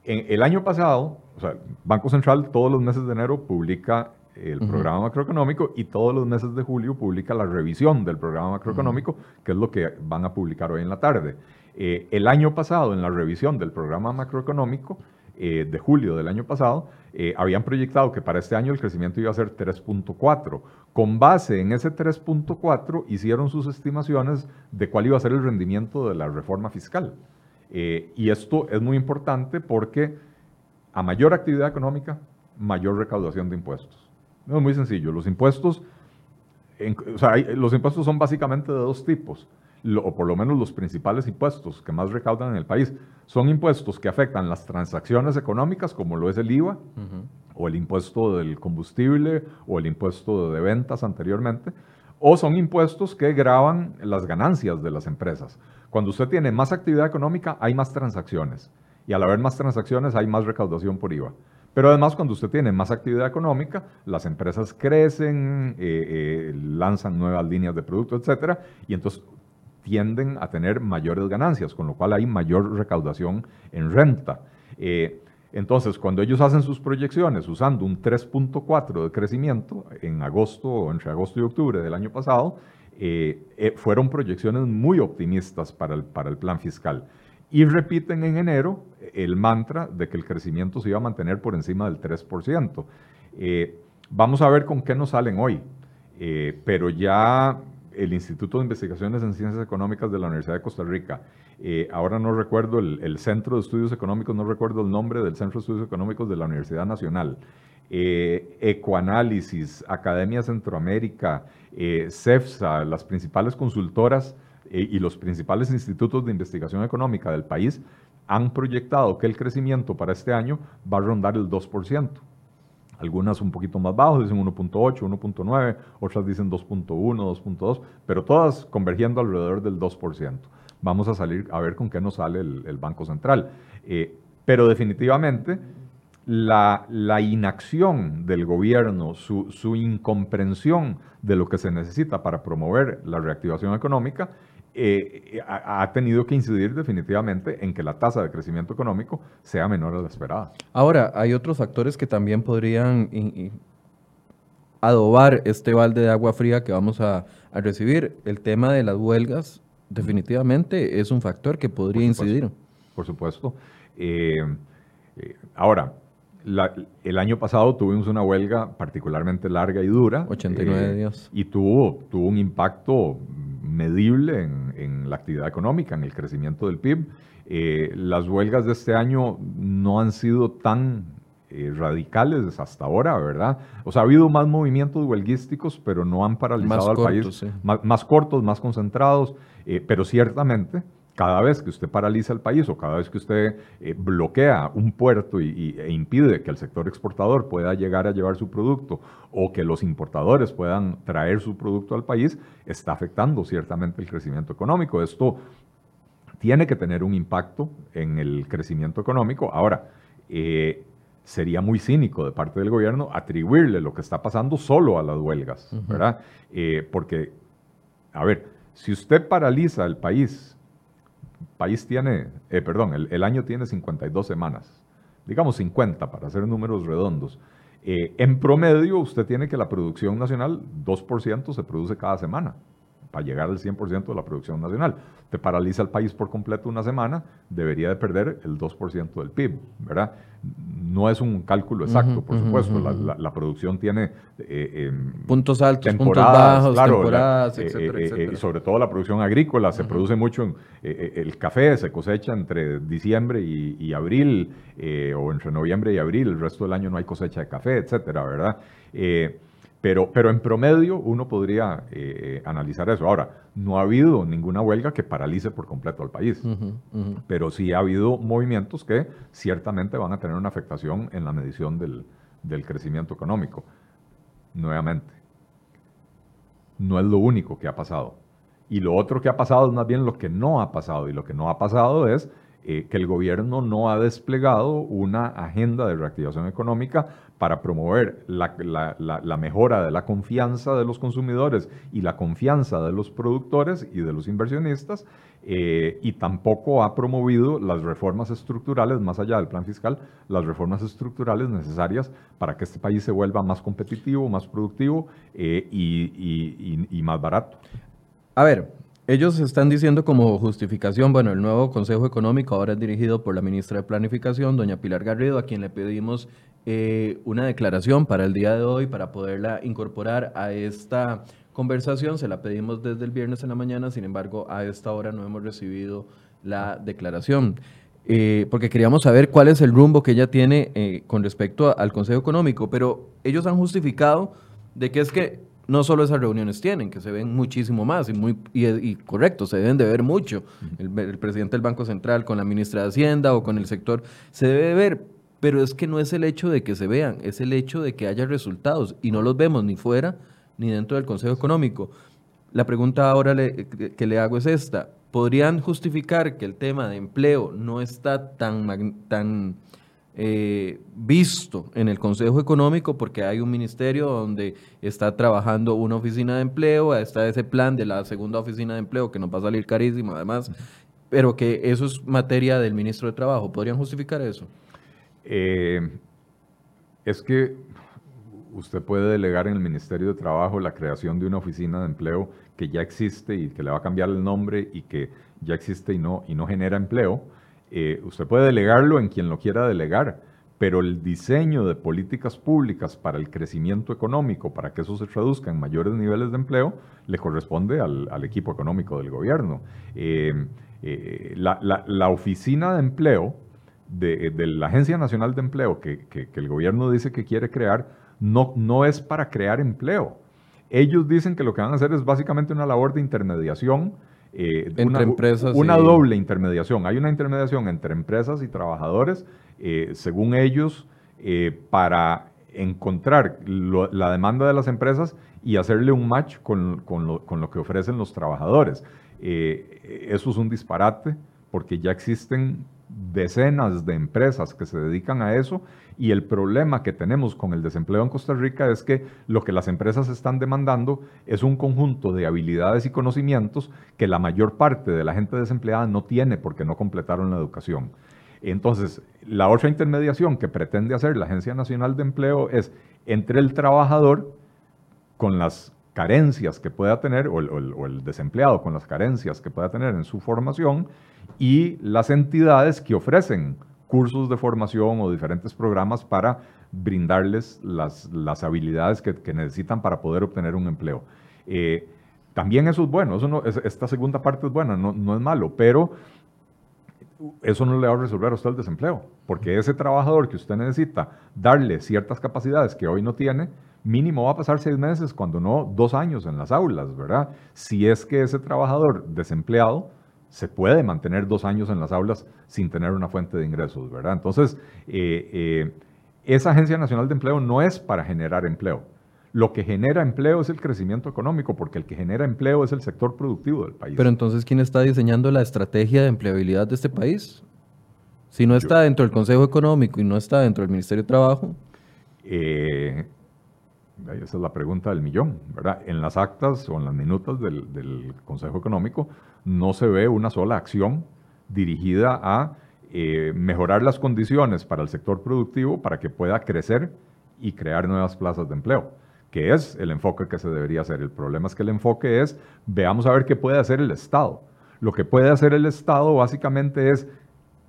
En el año pasado, o sea, el Banco Central todos los meses de enero publica el programa macroeconómico y todos los meses de julio publica la revisión del programa macroeconómico, que es lo que van a publicar hoy en la tarde. Eh, el año pasado, en la revisión del programa macroeconómico, eh, de julio del año pasado, eh, habían proyectado que para este año el crecimiento iba a ser 3.4. Con base en ese 3.4 hicieron sus estimaciones de cuál iba a ser el rendimiento de la reforma fiscal. Eh, y esto es muy importante porque a mayor actividad económica, mayor recaudación de impuestos. No es muy sencillo. Los impuestos, los impuestos son básicamente de dos tipos o por lo menos los principales impuestos que más recaudan en el país, son impuestos que afectan las transacciones económicas, como lo es el IVA, o el impuesto del combustible, o el impuesto de ventas anteriormente, o son impuestos que graban las ganancias de las empresas. Cuando usted tiene más actividad económica, hay más transacciones, y al haber más transacciones hay más recaudación por IVA. Pero además, cuando usted tiene más actividad económica, las empresas crecen, eh, eh, lanzan nuevas líneas de producto, etcétera, y entonces tienden a tener mayores ganancias, con lo cual hay mayor recaudación en renta. Eh, entonces, cuando ellos hacen sus proyecciones usando un 3.4 de crecimiento en agosto, entre agosto y octubre del año pasado, eh, eh, fueron proyecciones muy optimistas para el, para el plan fiscal. Y repiten en enero el mantra de que el crecimiento se iba a mantener por encima del 3%. vamos a ver con qué nos salen hoy. pero ya el Instituto de Investigaciones en Ciencias Económicas de la Universidad de Costa Rica. Eh, ahora no recuerdo el, Centro de Estudios Económicos, no recuerdo el nombre del Centro de Estudios Económicos de la Universidad Nacional. Eh, Ecoanálisis, Academia Centroamérica, eh, CEFSA, las principales consultoras y los principales institutos de investigación económica del país han proyectado que el crecimiento para este año va a rondar el 2% algunas un poquito más bajos, dicen 1.8, 1.9, otras dicen 2.1, 2.2, pero todas convergiendo alrededor del 2%. Vamos a salir a ver con qué nos sale el, Banco Central. Eh, pero definitivamente la, inacción del gobierno, su, su incomprensión de lo que se necesita para promover la reactivación económica, eh, ha, tenido que incidir definitivamente en que la tasa de crecimiento económico sea menor a la esperada. Ahora, hay otros factores que también podrían adobar este balde de agua fría que vamos a, recibir. El tema de las huelgas definitivamente es un factor que podría incidir. Por supuesto. Eh, eh, ahora, el año pasado tuvimos una huelga particularmente larga y dura. 89 eh, días. Y tuvo, tuvo un impacto medible en, la actividad económica, en el crecimiento del PIB. Eh, las huelgas de este año no han sido tan eh, radicales hasta ahora, ¿verdad? O sea, ha habido más movimientos huelguísticos, pero no han paralizado al país. Más, cortos, más concentrados, pero ciertamente cada vez que usted paraliza el país o cada vez que usted eh, bloquea un puerto y, e impide que el sector exportador pueda llegar a llevar su producto o que los importadores puedan traer su producto al país, está afectando ciertamente el crecimiento económico. Esto tiene que tener un impacto en el crecimiento económico. Ahora, eh, sería muy cínico de parte del gobierno atribuirle lo que está pasando solo a las huelgas, ¿verdad? Eh, porque, a ver, si usted paraliza el país país tiene, eh, perdón, el, año tiene 52 semanas, digamos 50 para hacer números redondos. Eh, en promedio, usted tiene que la producción nacional, 2% se produce cada semana para llegar al 100% de la producción nacional. Te paraliza el país por completo una semana, debería de perder el 2% del PIB, ¿verdad? No es un cálculo exacto, por supuesto. la, producción tiene... Eh, em, puntos altos, puntos bajos, temporadas, eh, etcétera, eh, etcétera. Y sobre todo la producción agrícola, se produce mucho en... el café se cosecha entre diciembre y, abril, o entre noviembre y abril, el resto del año no hay cosecha de café, etcétera, ¿verdad? Pero, pero en promedio uno podría eh, analizar eso. Ahora, no ha habido ninguna huelga que paralice por completo al país, pero sí ha habido movimientos que ciertamente van a tener una afectación en la medición del, del crecimiento económico. Nuevamente, no es lo único que ha pasado. Y lo otro que ha pasado es más bien lo que no ha pasado. Y lo que no ha pasado es eh, que el gobierno no ha desplegado una agenda de reactivación económica para promover la, mejora de la confianza de los consumidores y la confianza de los productores y de los inversionistas, eh, y tampoco ha promovido las reformas estructurales, más allá del plan fiscal, las reformas estructurales necesarias para que este país se vuelva más competitivo, más productivo eh, y más barato. A ver, ellos están diciendo como justificación, bueno, el nuevo Consejo Económico ahora es dirigido por la ministra de Planificación, doña Pilar Garrido, a quien le pedimos eh, una declaración para el día de hoy para poderla incorporar a esta conversación. Se la pedimos desde el viernes en la mañana, sin embargo, a esta hora no hemos recibido la declaración. Eh, porque queríamos saber cuál es el rumbo que ella tiene eh, con respecto al Consejo Económico, pero ellos han justificado de que es que no solo esas reuniones tienen, que se ven muchísimo más y, muy, y, correcto, se deben de ver mucho. El, presidente del Banco Central con la ministra de Hacienda o con el sector, se debe ver, pero es que no es el hecho de que se vean, es el hecho de que haya resultados y no los vemos ni fuera ni dentro del Consejo Económico. La pregunta ahora que le hago es esta. ¿Podrían justificar que el tema de empleo no está tan, tan eh, visto en el Consejo Económico porque hay un ministerio donde está trabajando una oficina de empleo, está ese plan de la segunda oficina de empleo que nos va a salir carísimo además, pero que eso es materia del ministro de Trabajo. ¿Podrían justificar eso? Eh, es que usted puede delegar en el Ministerio de Trabajo la creación de una oficina de empleo que ya existe y que le va a cambiar el nombre y que ya existe y no, y no genera empleo eh, usted puede delegarlo en quien lo quiera delegar, pero el diseño de políticas públicas para el crecimiento económico, para que eso se traduzca en mayores niveles de empleo, le corresponde al, equipo económico del gobierno. Eh, eh, la, oficina de empleo de, la Agencia Nacional de Empleo que, el gobierno dice que quiere crear, no, no es para crear empleo. Ellos dicen que lo que van a hacer es básicamente una labor de intermediación eh, entre una, empresas. Una doble intermediación. Hay una intermediación entre empresas y trabajadores, eh, según ellos, eh, para encontrar la demanda de las empresas y hacerle un match con, lo, con lo, que ofrecen los trabajadores. eso es un disparate porque ya existen decenas de empresas que se dedican a eso y el problema que tenemos con el desempleo en Costa Rica es que lo que las empresas están demandando es un conjunto de habilidades y conocimientos que la mayor parte de la gente desempleada no tiene porque no completaron la educación. Entonces, la otra intermediación que pretende hacer la Agencia Nacional de Empleo es entre el trabajador con las carencias que pueda tener, o el, desempleado con las carencias que pueda tener en su formación, y las entidades que ofrecen cursos de formación o diferentes programas para brindarles las, habilidades que, necesitan para poder obtener un empleo. Eh, también eso es bueno, eso esta segunda parte es buena, no, no es malo, pero eso no le va a resolver a usted el desempleo, porque ese trabajador que usted necesita darle ciertas capacidades que hoy no tiene, mínimo va a pasar seis meses, cuando no dos años en las aulas, ¿verdad? Si es que ese trabajador desempleado se puede mantener dos años en las aulas sin tener una fuente de ingresos, ¿verdad? Entonces, eh, eh, esa Agencia Nacional de Empleo no es para generar empleo. Lo que genera empleo es el crecimiento económico, porque el que genera empleo es el sector productivo del país. Pero entonces, ¿quién está diseñando la estrategia de empleabilidad de este país? Si no está dentro del Consejo Económico y no está dentro del Ministerio de Trabajo. Eh, esa es la pregunta del millón, ¿verdad? En las actas o en las minutas del, Consejo Económico no se ve una sola acción dirigida a eh, mejorar las condiciones para el sector productivo para que pueda crecer y crear nuevas plazas de empleo, que es el enfoque que se debería hacer. El problema es que el enfoque es, veamos a ver qué puede hacer el Estado. Lo que puede hacer el Estado básicamente es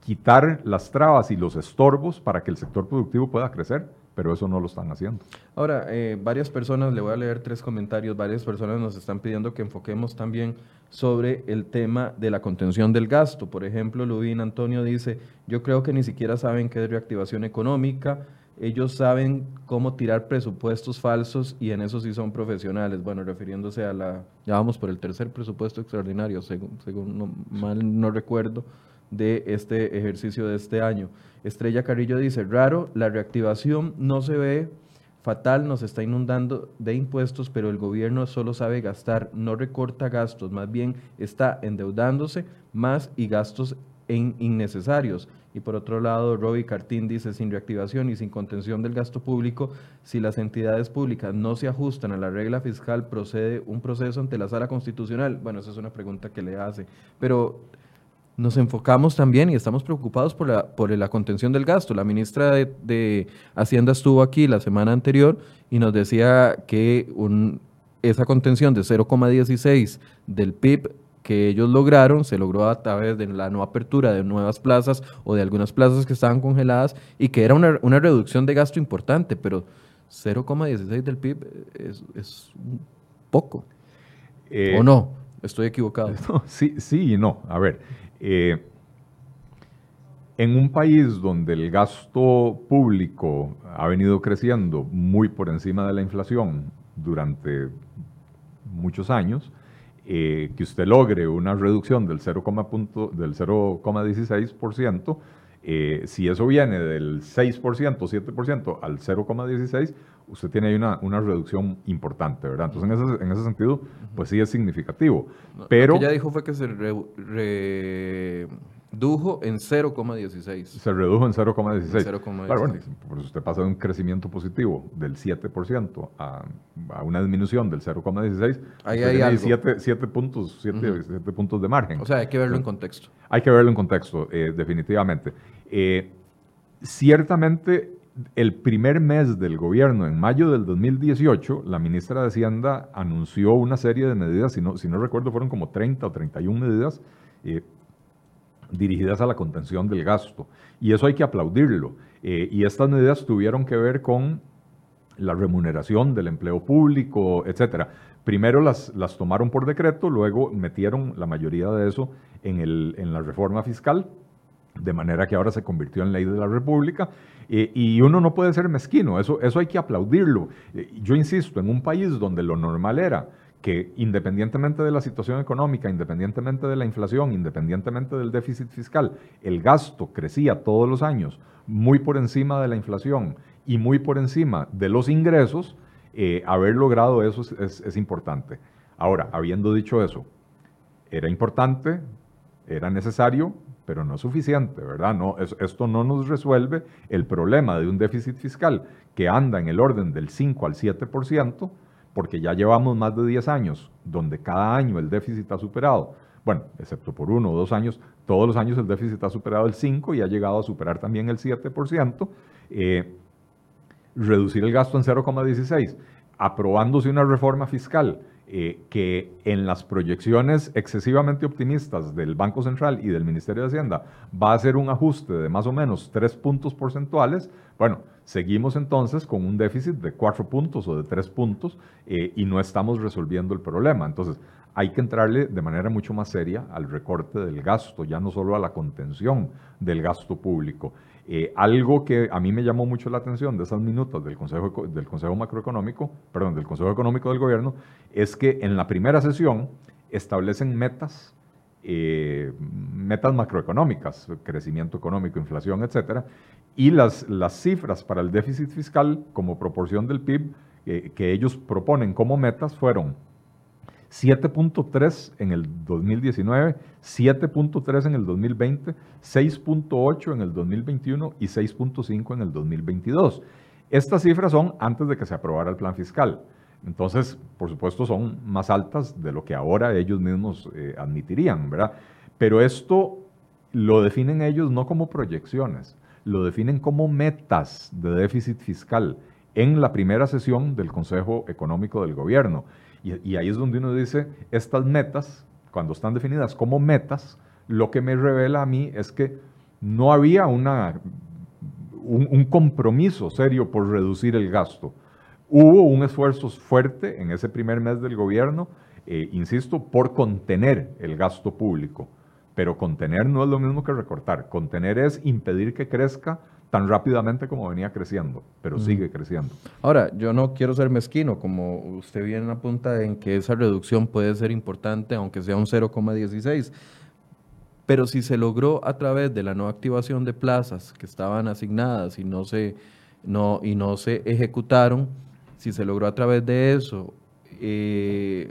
quitar las trabas y los estorbos para que el sector productivo pueda crecer pero eso no lo están haciendo. Ahora, eh, varias personas, le voy a leer tres comentarios, varias personas nos están pidiendo que enfoquemos también sobre el tema de la contención del gasto. Por ejemplo, Lubín Antonio dice, yo creo que ni siquiera saben qué es reactivación económica, ellos saben cómo tirar presupuestos falsos y en eso sí son profesionales. Bueno, refiriéndose a la, ya vamos por el tercer presupuesto extraordinario, según, según mal no recuerdo, de este ejercicio de este año. Estrella Carrillo dice, raro, la reactivación no se ve fatal, nos está inundando de impuestos, pero el gobierno solo sabe gastar, no recorta gastos, más bien está endeudándose más y gastos innecesarios. Y por otro lado, Robbie Cartín dice, sin reactivación y sin contención del gasto público, si las entidades públicas no se ajustan a la regla fiscal, procede un proceso ante la sala constitucional. Bueno, esa es una pregunta que le hace. Pero nos enfocamos también y estamos preocupados por la, por la contención del gasto. La ministra de, Hacienda estuvo aquí la semana anterior y nos decía que esa contención de 0,16 del PIB que ellos lograron se logró a través de la no apertura de nuevas plazas o de algunas plazas que estaban congeladas y que era una, reducción de gasto importante, pero 0,16 del PIB es, poco. Eh, ¿O no? Estoy equivocado. sí, sí y no. A ver, eh, en un país donde el gasto público ha venido creciendo muy por encima de la inflación durante muchos años, eh, que usted logre una reducción del 0,16%, eh, si eso viene del 6%, 7% al 0,16%, usted tiene ahí una, una, reducción importante, ¿verdad? Entonces, en ese, en ese sentido, pues sí es significativo. Pero, Lo que ella dijo fue que se redujo en 0,16. Se redujo en 0,16. Claro, bueno, por eso usted pasa de un crecimiento positivo del 7% a, a una disminución del 0,16. Ahí hay 7, puntos, puntos de margen. O sea, hay que verlo en contexto. Hay que verlo en contexto, eh, definitivamente. Eh, ciertamente, el primer mes del gobierno, en mayo del 2018, la ministra de Hacienda anunció una serie de medidas, si no, si recuerdo, fueron como 30 o 31 medidas eh, dirigidas a la contención del gasto. Y eso hay que aplaudirlo. Eh, y estas medidas tuvieron que ver con la remuneración del empleo público, etcétera. Primero las, las tomaron por decreto, luego metieron la mayoría de eso en, el, en la reforma fiscal, de manera que ahora se convirtió en ley de la República. Eh, y uno no puede ser mezquino, eso, eso hay que aplaudirlo. Eh, yo insisto, en un país donde lo normal era que independientemente de la situación económica, independientemente de la inflación, independientemente del déficit fiscal, el gasto crecía todos los años muy por encima de la inflación y muy por encima de los ingresos, eh, haber logrado eso es importante. Ahora, habiendo dicho eso, era importante, era necesario, pero no es suficiente, ¿verdad? No, esto no nos resuelve el problema de un déficit fiscal que anda en el orden del 5 al 7%, porque ya llevamos más de 10 años donde cada año el déficit ha superado, bueno, excepto por uno o dos años, todos los años el déficit ha superado el 5 y ha llegado a superar también el 7%, eh, reducir el gasto en 0,16, aprobándose una reforma fiscal eh, que en las proyecciones excesivamente optimistas del Banco Central y del Ministerio de Hacienda va a ser un ajuste de más o menos tres puntos porcentuales, bueno, seguimos entonces con un déficit de cuatro puntos o de tres puntos eh, y no estamos resolviendo el problema. Entonces, hay que entrarle de manera mucho más seria al recorte del gasto, ya no solo a la contención del gasto público. Eh, algo que a mí me llamó mucho la atención de esas minutos del Consejo, del Consejo Macroeconómico, perdón, del Consejo Económico del Gobierno, es que en la primera sesión establecen metas, eh, metas macroeconómicas, crecimiento económico, inflación, etcétera, y las, las cifras para el déficit fiscal como proporción del PIB eh, que ellos proponen como metas fueron 7.3 en el 2019, 7.3 en el 2020, 6.8 en el 2021 y 6.5 en el 2022. Estas cifras son antes de que se aprobara el plan fiscal. Entonces, por supuesto, son más altas de lo que ahora ellos mismos eh, admitirían, ¿verdad? Pero esto lo definen ellos no como proyecciones, lo definen como metas de déficit fiscal en la primera sesión del Consejo Económico del Gobierno. Y, ahí es donde uno dice, estas metas, cuando están definidas como metas, lo que me revela a mí es que no había una, un, compromiso serio por reducir el gasto. Hubo un esfuerzo fuerte en ese primer mes del gobierno, eh, insisto, por contener el gasto público. Pero contener no es lo mismo que recortar. Contener es impedir que crezca tan rápidamente como venía creciendo, pero sigue creciendo. Ahora, yo no quiero ser mezquino, como usted bien apunta en que esa reducción puede ser importante, aunque sea un 0,16, pero si se logró a través de la no activación de plazas que estaban asignadas y no se, no, y no se ejecutaron, si se logró a través de eso, eh,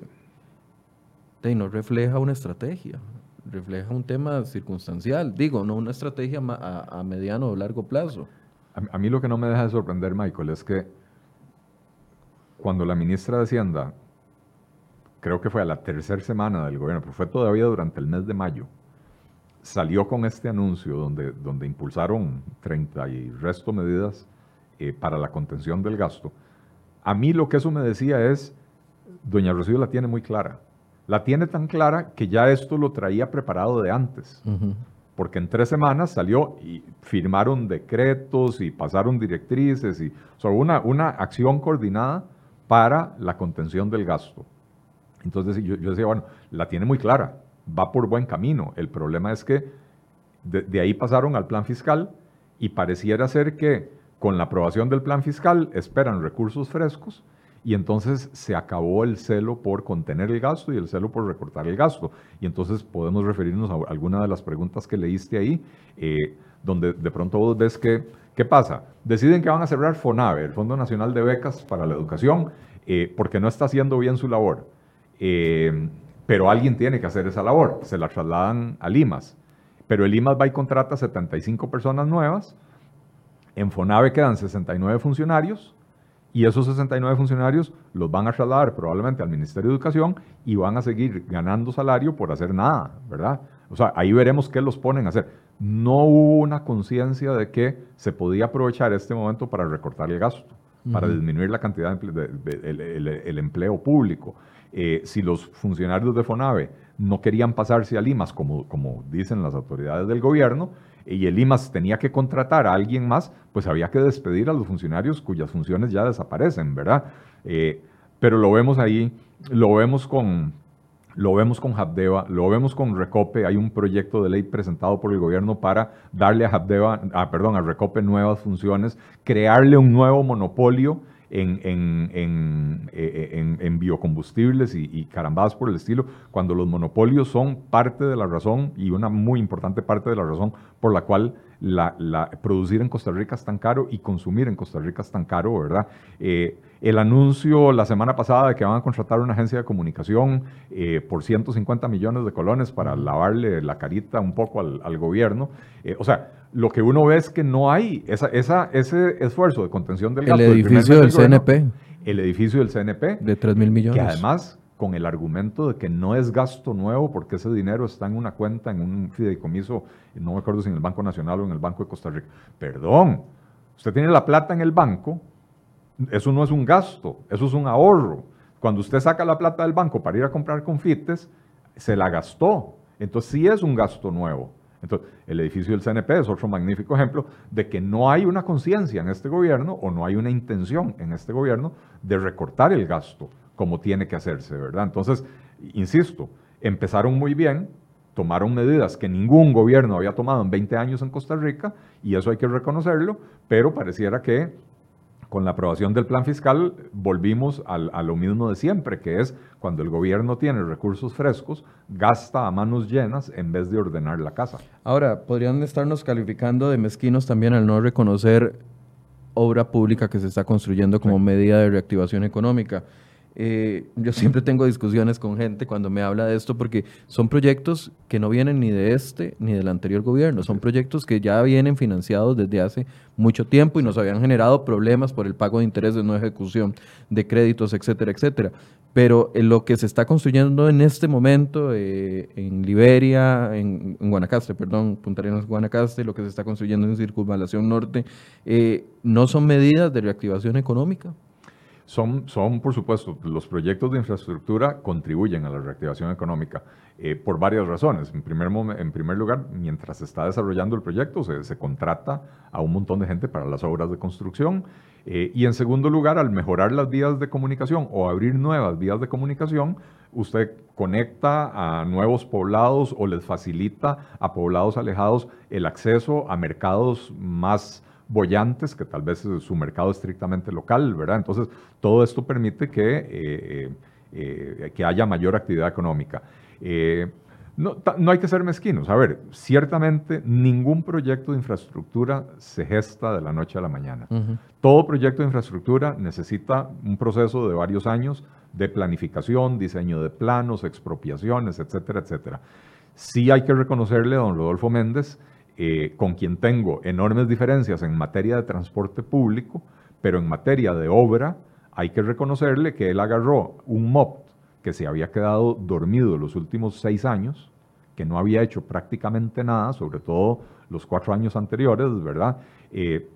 no refleja una estrategia refleja un tema circunstancial, digo, no una estrategia a, mediano o largo plazo. A, mí lo que no me deja de sorprender, Michael, es que cuando la ministra de Hacienda, creo que fue a la tercera semana del gobierno, pero fue todavía durante el mes de mayo, salió con este anuncio donde, donde impulsaron 30 y resto medidas eh, para la contención del gasto. A mí lo que eso me decía es, doña Rocío la tiene muy clara la tiene tan clara que ya esto lo traía preparado de antes. Porque en tres semanas salió y firmaron decretos y pasaron directrices y sobre una, una acción coordinada para la contención del gasto. Entonces yo, decía, bueno, la tiene muy clara, va por buen camino. El problema es que de ahí pasaron al plan fiscal y pareciera ser que con la aprobación del plan fiscal esperan recursos frescos y entonces se acabó el celo por contener el gasto y el celo por recortar el gasto. Y entonces podemos referirnos a alguna de las preguntas que leíste ahí, eh, donde de pronto vos ves que, ¿qué pasa? Deciden que van a cerrar FONAVE, el Fondo Nacional de Becas para la Educación, eh, porque no está haciendo bien su labor. Eh, pero alguien tiene que hacer esa labor, se la trasladan a Limas. Pero el Limas va y contrata 75 personas nuevas, en FONAVE quedan 69 funcionarios, y esos 69 funcionarios los van a trasladar probablemente al Ministerio de Educación y van a seguir ganando salario por hacer nada, ¿verdad? O sea, ahí veremos qué los ponen a hacer. No hubo una conciencia de que se podía aprovechar este momento para recortar el gasto, para disminuir la cantidad de, el, empleo público. Eh, si los funcionarios de FONAVE no querían pasarse a Limas, como, como dicen las autoridades del gobierno, y el IMAS tenía que contratar a alguien más, pues había que despedir a los funcionarios cuyas funciones ya desaparecen, ¿verdad? Eh, pero lo vemos ahí, lo vemos con, lo vemos con Habdeba, lo vemos con Recope, hay un proyecto de ley presentado por el gobierno para darle a Habdeba, ah, perdón, a Recope nuevas funciones, crearle un nuevo monopolio en, en, eh, en, biocombustibles y, y, por el estilo, cuando los monopolios son parte de la razón y una muy importante parte de la razón por la cual la, producir en Costa Rica es tan caro y consumir en Costa Rica es tan caro, ¿verdad? Eh, el anuncio la semana pasada de que van a contratar una agencia de comunicación eh, por 150 millones de colones para lavarle la carita un poco al, gobierno. o sea, lo que uno ve es que no hay esa, esa, ese esfuerzo de contención del gasto. El edificio del, CNP. El edificio del CNP. De 3 mil millones. Que además, con el argumento de que no es gasto nuevo porque ese dinero está en una cuenta, en un fideicomiso, no me acuerdo si en el Banco Nacional o en el Banco de Costa Rica. Perdón, usted tiene la plata en el banco, eso no es un gasto, eso es un ahorro. Cuando usted saca la plata del banco para ir a comprar confites, se la gastó. Entonces sí es un gasto nuevo. Entonces, el edificio del CNP es otro magnífico ejemplo de que no hay una conciencia en este gobierno o no hay una intención en este gobierno de recortar el gasto como tiene que hacerse, ¿verdad? Entonces, insisto, empezaron muy bien, tomaron medidas que ningún gobierno había tomado en 20 años en Costa Rica, y eso hay que reconocerlo, pero pareciera que con la aprobación del plan fiscal volvimos a lo mismo de siempre, que es cuando el gobierno tiene recursos frescos, gasta a manos llenas en vez de ordenar la casa. Ahora, podrían estarnos calificando de mezquinos también al no reconocer obra pública que se está construyendo como medida de reactivación económica. Eh, yo siempre tengo discusiones con gente cuando me habla de esto porque son proyectos que no vienen ni de este ni del anterior gobierno, son proyectos que ya vienen financiados desde hace mucho tiempo y nos habían generado problemas por el pago de intereses, no ejecución de créditos, etcétera, etcétera. Pero en lo que se está construyendo en este momento eh, en Liberia, en, Guanacaste, perdón, Punta Arenas, Guanacaste, lo que se está construyendo en Circunvalación Norte, eh, no son medidas de reactivación económica. Son, son, por supuesto, los proyectos de infraestructura contribuyen a la reactivación económica eh, por varias razones. En primer, en primer lugar, mientras se está desarrollando el proyecto, se, contrata a un montón de gente para las obras de construcción. Eh, y en segundo lugar, al mejorar las vías de comunicación o abrir nuevas vías de comunicación, usted conecta a nuevos poblados o les facilita a poblados alejados el acceso a mercados más bollantes, que tal vez es su mercado estrictamente local, ¿verdad? Entonces, todo esto permite que, eh, eh, eh, que haya mayor actividad económica. No, no, hay que ser mezquinos. A ver, ciertamente ningún proyecto de infraestructura se gesta de la noche a la mañana. Todo proyecto de infraestructura necesita un proceso de varios años de planificación, diseño de planos, expropiaciones, etcétera, etcétera. Sí hay que reconocerle a don Rodolfo Méndez eh, con quien tengo enormes diferencias en materia de transporte público, pero en materia de obra hay que reconocerle que él agarró un MOP que se había quedado dormido los últimos seis años, que no había hecho prácticamente nada, sobre todo los cuatro años anteriores, ¿verdad? Eh,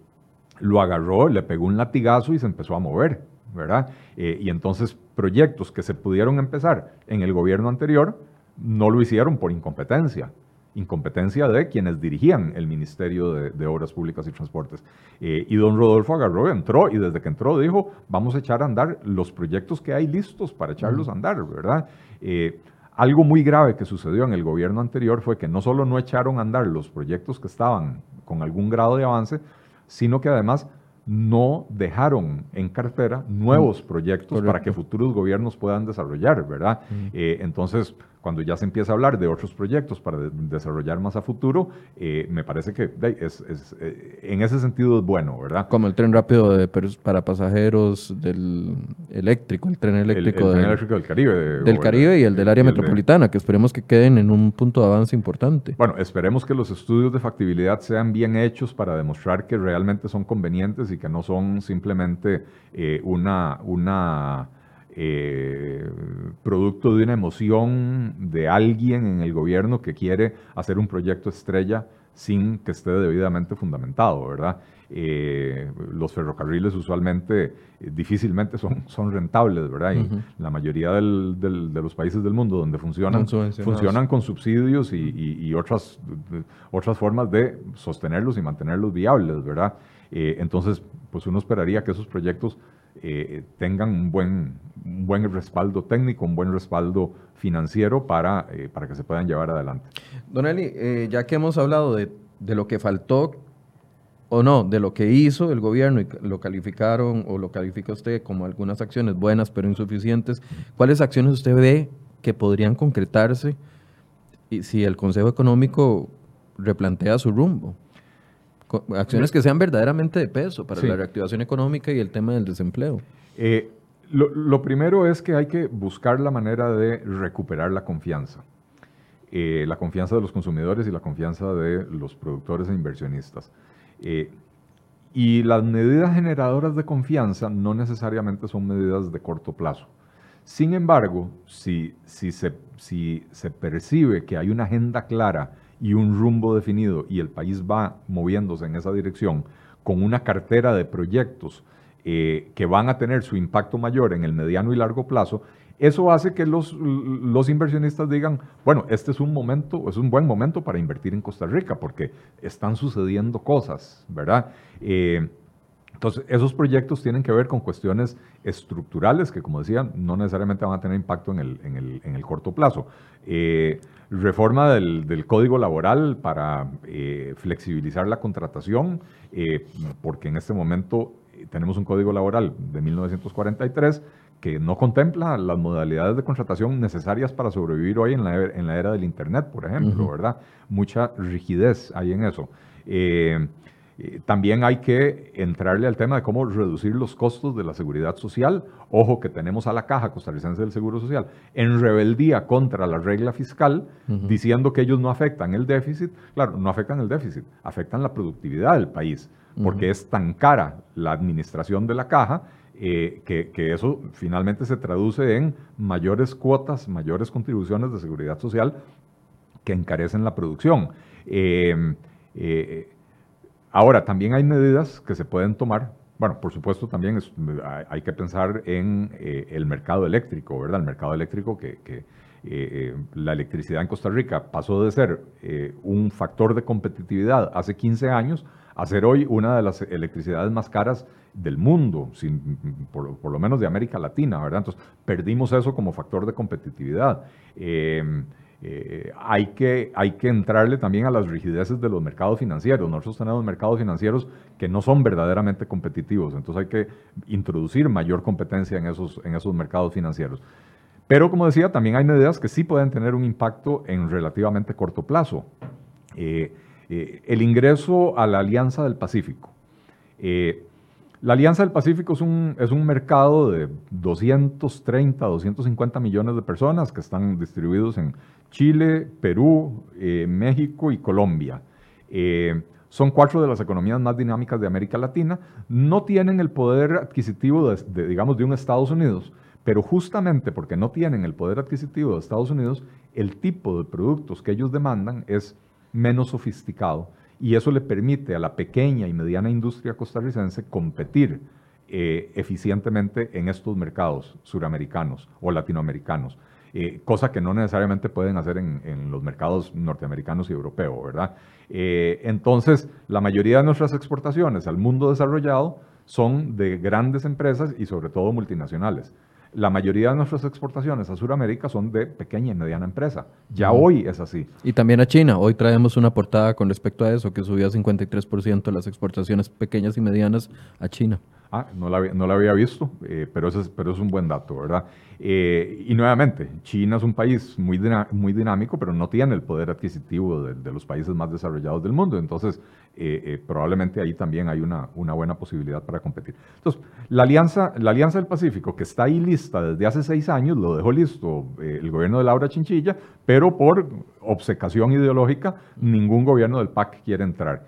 lo agarró, le pegó un latigazo y se empezó a mover, ¿verdad? Eh, y entonces proyectos que se pudieron empezar en el gobierno anterior no lo hicieron por incompetencia, incompetencia de quienes dirigían el Ministerio de, Obras Públicas y Transportes. Eh, y don Rodolfo agarró, entró y desde que entró dijo, vamos a echar a andar los proyectos que hay listos para echarlos a andar, ¿verdad? Eh, algo muy grave que sucedió en el gobierno anterior fue que no solo no echaron a andar los proyectos que estaban con algún grado de avance, sino que además no dejaron en cartera nuevos proyectos para que futuros gobiernos puedan desarrollar, ¿verdad? Eh, entonces, cuando ya se empieza a hablar de otros proyectos para desarrollar más a futuro, eh, me parece que es, eh, en ese sentido es bueno, ¿verdad? Como el tren rápido para pasajeros del eléctrico, el tren eléctrico, del Caribe. del Caribe y el del área metropolitana, que esperemos que queden en un punto de avance importante. Bueno, esperemos que los estudios de factibilidad sean bien hechos para demostrar que realmente son convenientes y que no son simplemente eh, una... una eh, producto de una emoción de alguien en el gobierno que quiere hacer un proyecto estrella sin que esté debidamente fundamentado, ¿verdad? Eh, los ferrocarriles usualmente eh, difícilmente son, son rentables, ¿verdad? Y la mayoría de los países del mundo donde funcionan, funcionan con subsidios y, otras, otras formas de sostenerlos y mantenerlos viables, ¿verdad? entonces, pues uno esperaría que esos proyectos eh, tengan un buen, un buen respaldo técnico, un buen respaldo financiero para, eh, para que se puedan llevar adelante. Don Eli, eh, ya que hemos hablado de, de, lo que faltó o no, de lo que hizo el gobierno y lo calificaron o lo califica usted como algunas acciones buenas pero insuficientes, ¿cuáles acciones usted ve que podrían concretarse si el Consejo Económico replantea su rumbo? Acciones que sean verdaderamente de peso para la reactivación económica y el tema del desempleo. Eh, lo, primero es que hay que buscar la manera de recuperar la confianza. Eh, la confianza de los consumidores y la confianza de los productores e inversionistas. Eh, y las medidas generadoras de confianza no necesariamente son medidas de corto plazo. Sin embargo, si, si, se, si se percibe que hay una agenda clara y un rumbo definido y el país va moviéndose en esa dirección con una cartera de proyectos que van a tener su impacto mayor en el mediano y largo plazo, eso hace que los, los, inversionistas digan, bueno, este es un momento, es un buen momento para invertir en Costa Rica porque están sucediendo cosas, ¿verdad? Eh, entonces, esos proyectos tienen que ver con cuestiones estructurales que, como decía, no necesariamente van a tener impacto en el, en el, en el corto plazo. Eh, reforma del, del, código laboral para eh, flexibilizar la contratación, porque en este momento tenemos un código laboral de 1943 que no contempla las modalidades de contratación necesarias para sobrevivir hoy en la, en la era del Internet, por ejemplo, ¿verdad? Mucha rigidez hay en eso. Eh, eh, también hay que entrarle al tema de cómo reducir los costos de la seguridad social. Ojo que tenemos a la Caja Costarricense del Seguro Social en rebeldía contra la regla fiscal, diciendo que ellos no afectan el déficit. Claro, no afectan el déficit, afectan la productividad del país, porque es tan cara la administración de la Caja eh, que, eso finalmente se traduce en mayores cuotas, mayores contribuciones de seguridad social que encarecen la producción. Eh, ahora, también hay medidas que se pueden tomar. Bueno, por supuesto, también hay, que pensar en eh, el mercado eléctrico, ¿verdad? El mercado eléctrico que, la electricidad en Costa Rica pasó de ser un factor de competitividad hace 15 años a ser hoy una de las electricidades más caras del mundo, sin, por, lo menos de América Latina, ¿verdad? Entonces, perdimos eso como factor de competitividad. Eh, hay, que, hay que entrarle también a las rigideces de los mercados financieros. Nosotros tenemos mercados financieros que no son verdaderamente competitivos, entonces hay que introducir mayor competencia en esos, en esos mercados financieros. Pero como decía, también hay medidas que sí pueden tener un impacto en relativamente corto plazo. Eh, eh, el ingreso a la Alianza del Pacífico. La Alianza del Pacífico es un, es un mercado de 230, 250 millones de personas que están distribuidos en Chile, Perú, eh, México y Colombia. Eh, son cuatro de las economías más dinámicas de América Latina. No tienen el poder adquisitivo, de, digamos, de un Estados Unidos, pero justamente porque no tienen el poder adquisitivo de Estados Unidos, el tipo de productos que ellos demandan es menos sofisticado y eso le permite a la pequeña y mediana industria costarricense competir eh, eficientemente en estos mercados suramericanos o latinoamericanos, eh, cosa que no necesariamente pueden hacer en, los mercados norteamericanos y europeos, ¿verdad? Eh, entonces, la mayoría de nuestras exportaciones al mundo desarrollado son de grandes empresas y sobre todo multinacionales la mayoría de nuestras exportaciones a Sudamérica son de pequeña y mediana empresa. Ya hoy es así. Y también a China. Hoy traemos una portada con respecto a eso, que subió a 53% las exportaciones pequeñas y medianas a China. Ah, no la, no la había visto, eh, pero, es, pero es un buen dato, ¿verdad? Eh, y nuevamente, China es un país muy, muy dinámico, pero no tiene el poder adquisitivo de, los países más desarrollados del mundo. Entonces, eh, probablemente ahí también hay una, una, buena posibilidad para competir. Entonces, la alianza, la alianza del Pacífico, que está ahí lista desde hace seis años, lo dejó listo el gobierno de Laura Chinchilla, pero por obsecación ideológica, ningún gobierno del PAC quiere entrar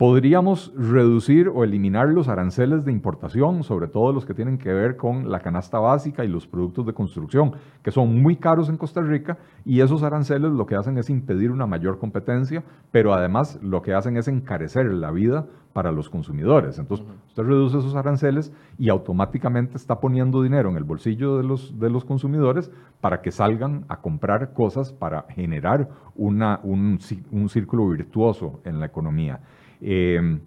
podríamos reducir o eliminar los aranceles de importación, sobre todo los que tienen que ver con la canasta básica y los productos de construcción, que son muy caros en Costa Rica y esos aranceles lo que hacen es impedir una mayor competencia, pero además lo que hacen es encarecer la vida para los consumidores. Entonces, usted reduce esos aranceles y automáticamente está poniendo dinero en el bolsillo de los, de los consumidores para que salgan a comprar cosas para generar una, un, un círculo virtuoso en la economía. Em,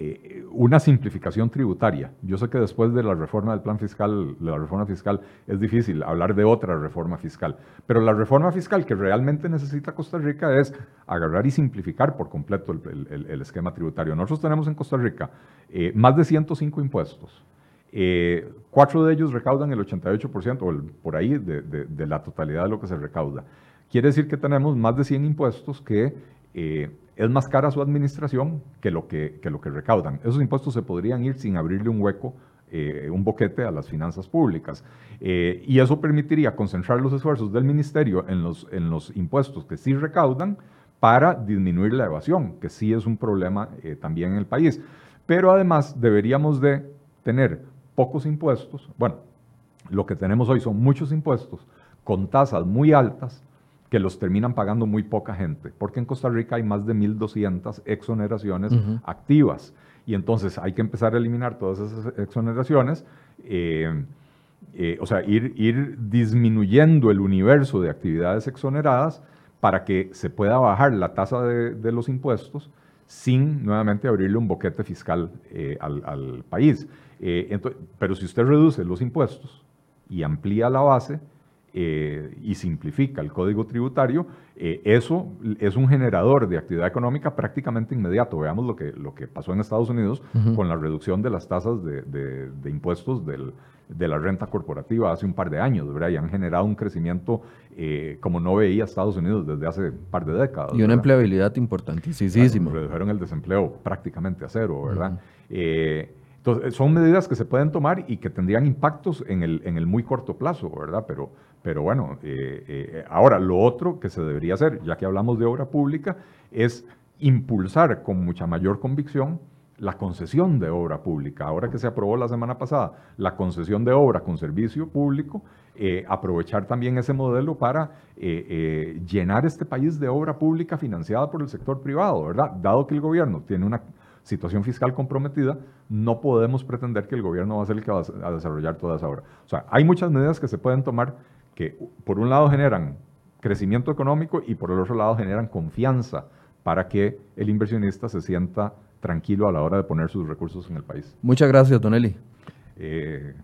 eh, una simplificación tributaria. Yo sé que después de la reforma del plan fiscal, la reforma fiscal, es difícil hablar de otra reforma fiscal, pero la reforma fiscal que realmente necesita Costa Rica es agarrar y simplificar por completo el, esquema tributario. Nosotros tenemos en Costa Rica eh, más de 105 impuestos. Eh, cuatro de ellos recaudan el 88% o por ahí de, de, la totalidad de lo que se recauda. Quiere decir que tenemos más de 100 impuestos que es más cara su administración que lo que, recaudan. Esos impuestos se podrían ir sin abrirle un hueco, eh, un boquete a las finanzas públicas. Eh, y eso permitiría concentrar los esfuerzos del ministerio en los, en los impuestos que sí recaudan para disminuir la evasión, que sí es un problema eh, también en el país. Pero además deberíamos de tener pocos impuestos. Bueno, lo que tenemos hoy son muchos impuestos con tasas muy altas que los terminan pagando muy poca gente, porque en Costa Rica hay más de 1.200 exoneraciones activas. Y entonces hay que empezar a eliminar todas esas exoneraciones, eh, eh, o sea, ir, ir disminuyendo el universo de actividades exoneradas para que se pueda bajar la tasa de, los impuestos sin nuevamente abrirle un boquete fiscal eh, al, país. pero si usted reduce los impuestos y amplía la base, eh, y simplifica el código tributario, eh, eso es un generador de actividad económica prácticamente inmediato. Veamos lo que, lo que pasó en Estados Unidos con la reducción de las tasas de, de, impuestos del, de la renta corporativa hace un par de años, ¿verdad? Y han generado un crecimiento eh, como no veía Estados Unidos desde hace un par de décadas. Y una empleabilidad importantísima. redujeron el desempleo prácticamente a cero, ¿verdad? Entonces, son medidas que se pueden tomar y que tendrían impactos en el, en el muy corto plazo, ¿verdad? Pero, pero bueno, eh, eh, ahora lo otro que se debería hacer, ya que hablamos de obra pública, es impulsar con mucha mayor convicción la concesión de obra pública. Ahora que se aprobó la semana pasada la concesión de obra con servicio público, eh, aprovechar también ese modelo para llenar este país de obra pública financiada por el sector privado, ¿verdad? Dado que el gobierno tiene una situación fiscal comprometida, no podemos pretender que el gobierno va a ser el que va a desarrollar toda esa obra. O sea, hay muchas medidas que se pueden tomar que por un lado generan crecimiento económico y por el otro lado generan confianza para que el inversionista se sienta tranquilo a la hora de poner sus recursos en el país. Muchas gracias, Don Eli. Eh,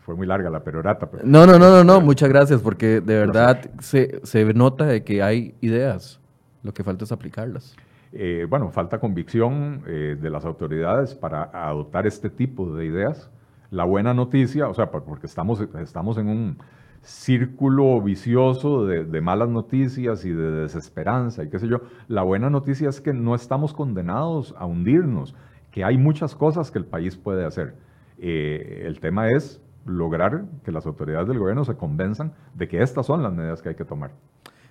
fue muy larga la perorata. no, no, no, no, no, muchas gracias, porque de verdad se, se, nota de que hay ideas, lo que falta es aplicarlas. Eh, bueno, falta convicción eh, de las autoridades para adoptar este tipo de ideas. La buena noticia, o sea, porque estamos, estamos en un círculo vicioso de, malas noticias y de desesperanza y qué sé yo. La buena noticia es que no estamos condenados a hundirnos, que hay muchas cosas que el país puede hacer. Eh, el tema es lograr que las autoridades del gobierno se convenzan de que estas son las medidas que hay que tomar.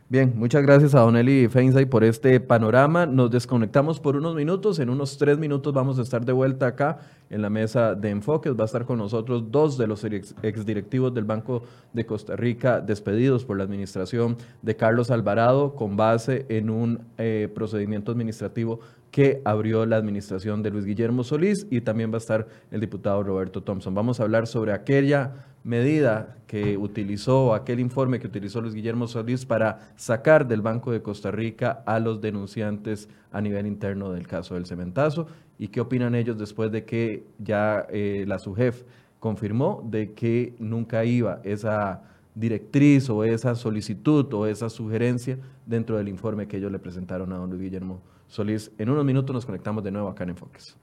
Bien, muchas gracias a Don Eli Feinsay por este panorama. Nos desconectamos por unos minutos. En unos tres minutos vamos a estar de vuelta acá en la mesa de enfoques. Va a estar con nosotros dos de los exdirectivos del Banco de Costa Rica despedidos por la administración de Carlos Alvarado con base en un eh, procedimiento administrativo que abrió la administración de Luis Guillermo Solís y también va a estar el diputado Roberto Thompson. Vamos a hablar sobre aquella medida que utilizó, aquel informe que utilizó Luis Guillermo Solís para sacar del Banco de Costa Rica a los denunciantes a nivel interno del caso del cementazo y qué opinan ellos después de que ya eh, la SUGEF confirmó de que nunca iba esa directriz o esa solicitud o esa sugerencia dentro del informe que ellos le presentaron a don Luis Guillermo Solís. En unos minutos nos conectamos de nuevo acá en Enfoques.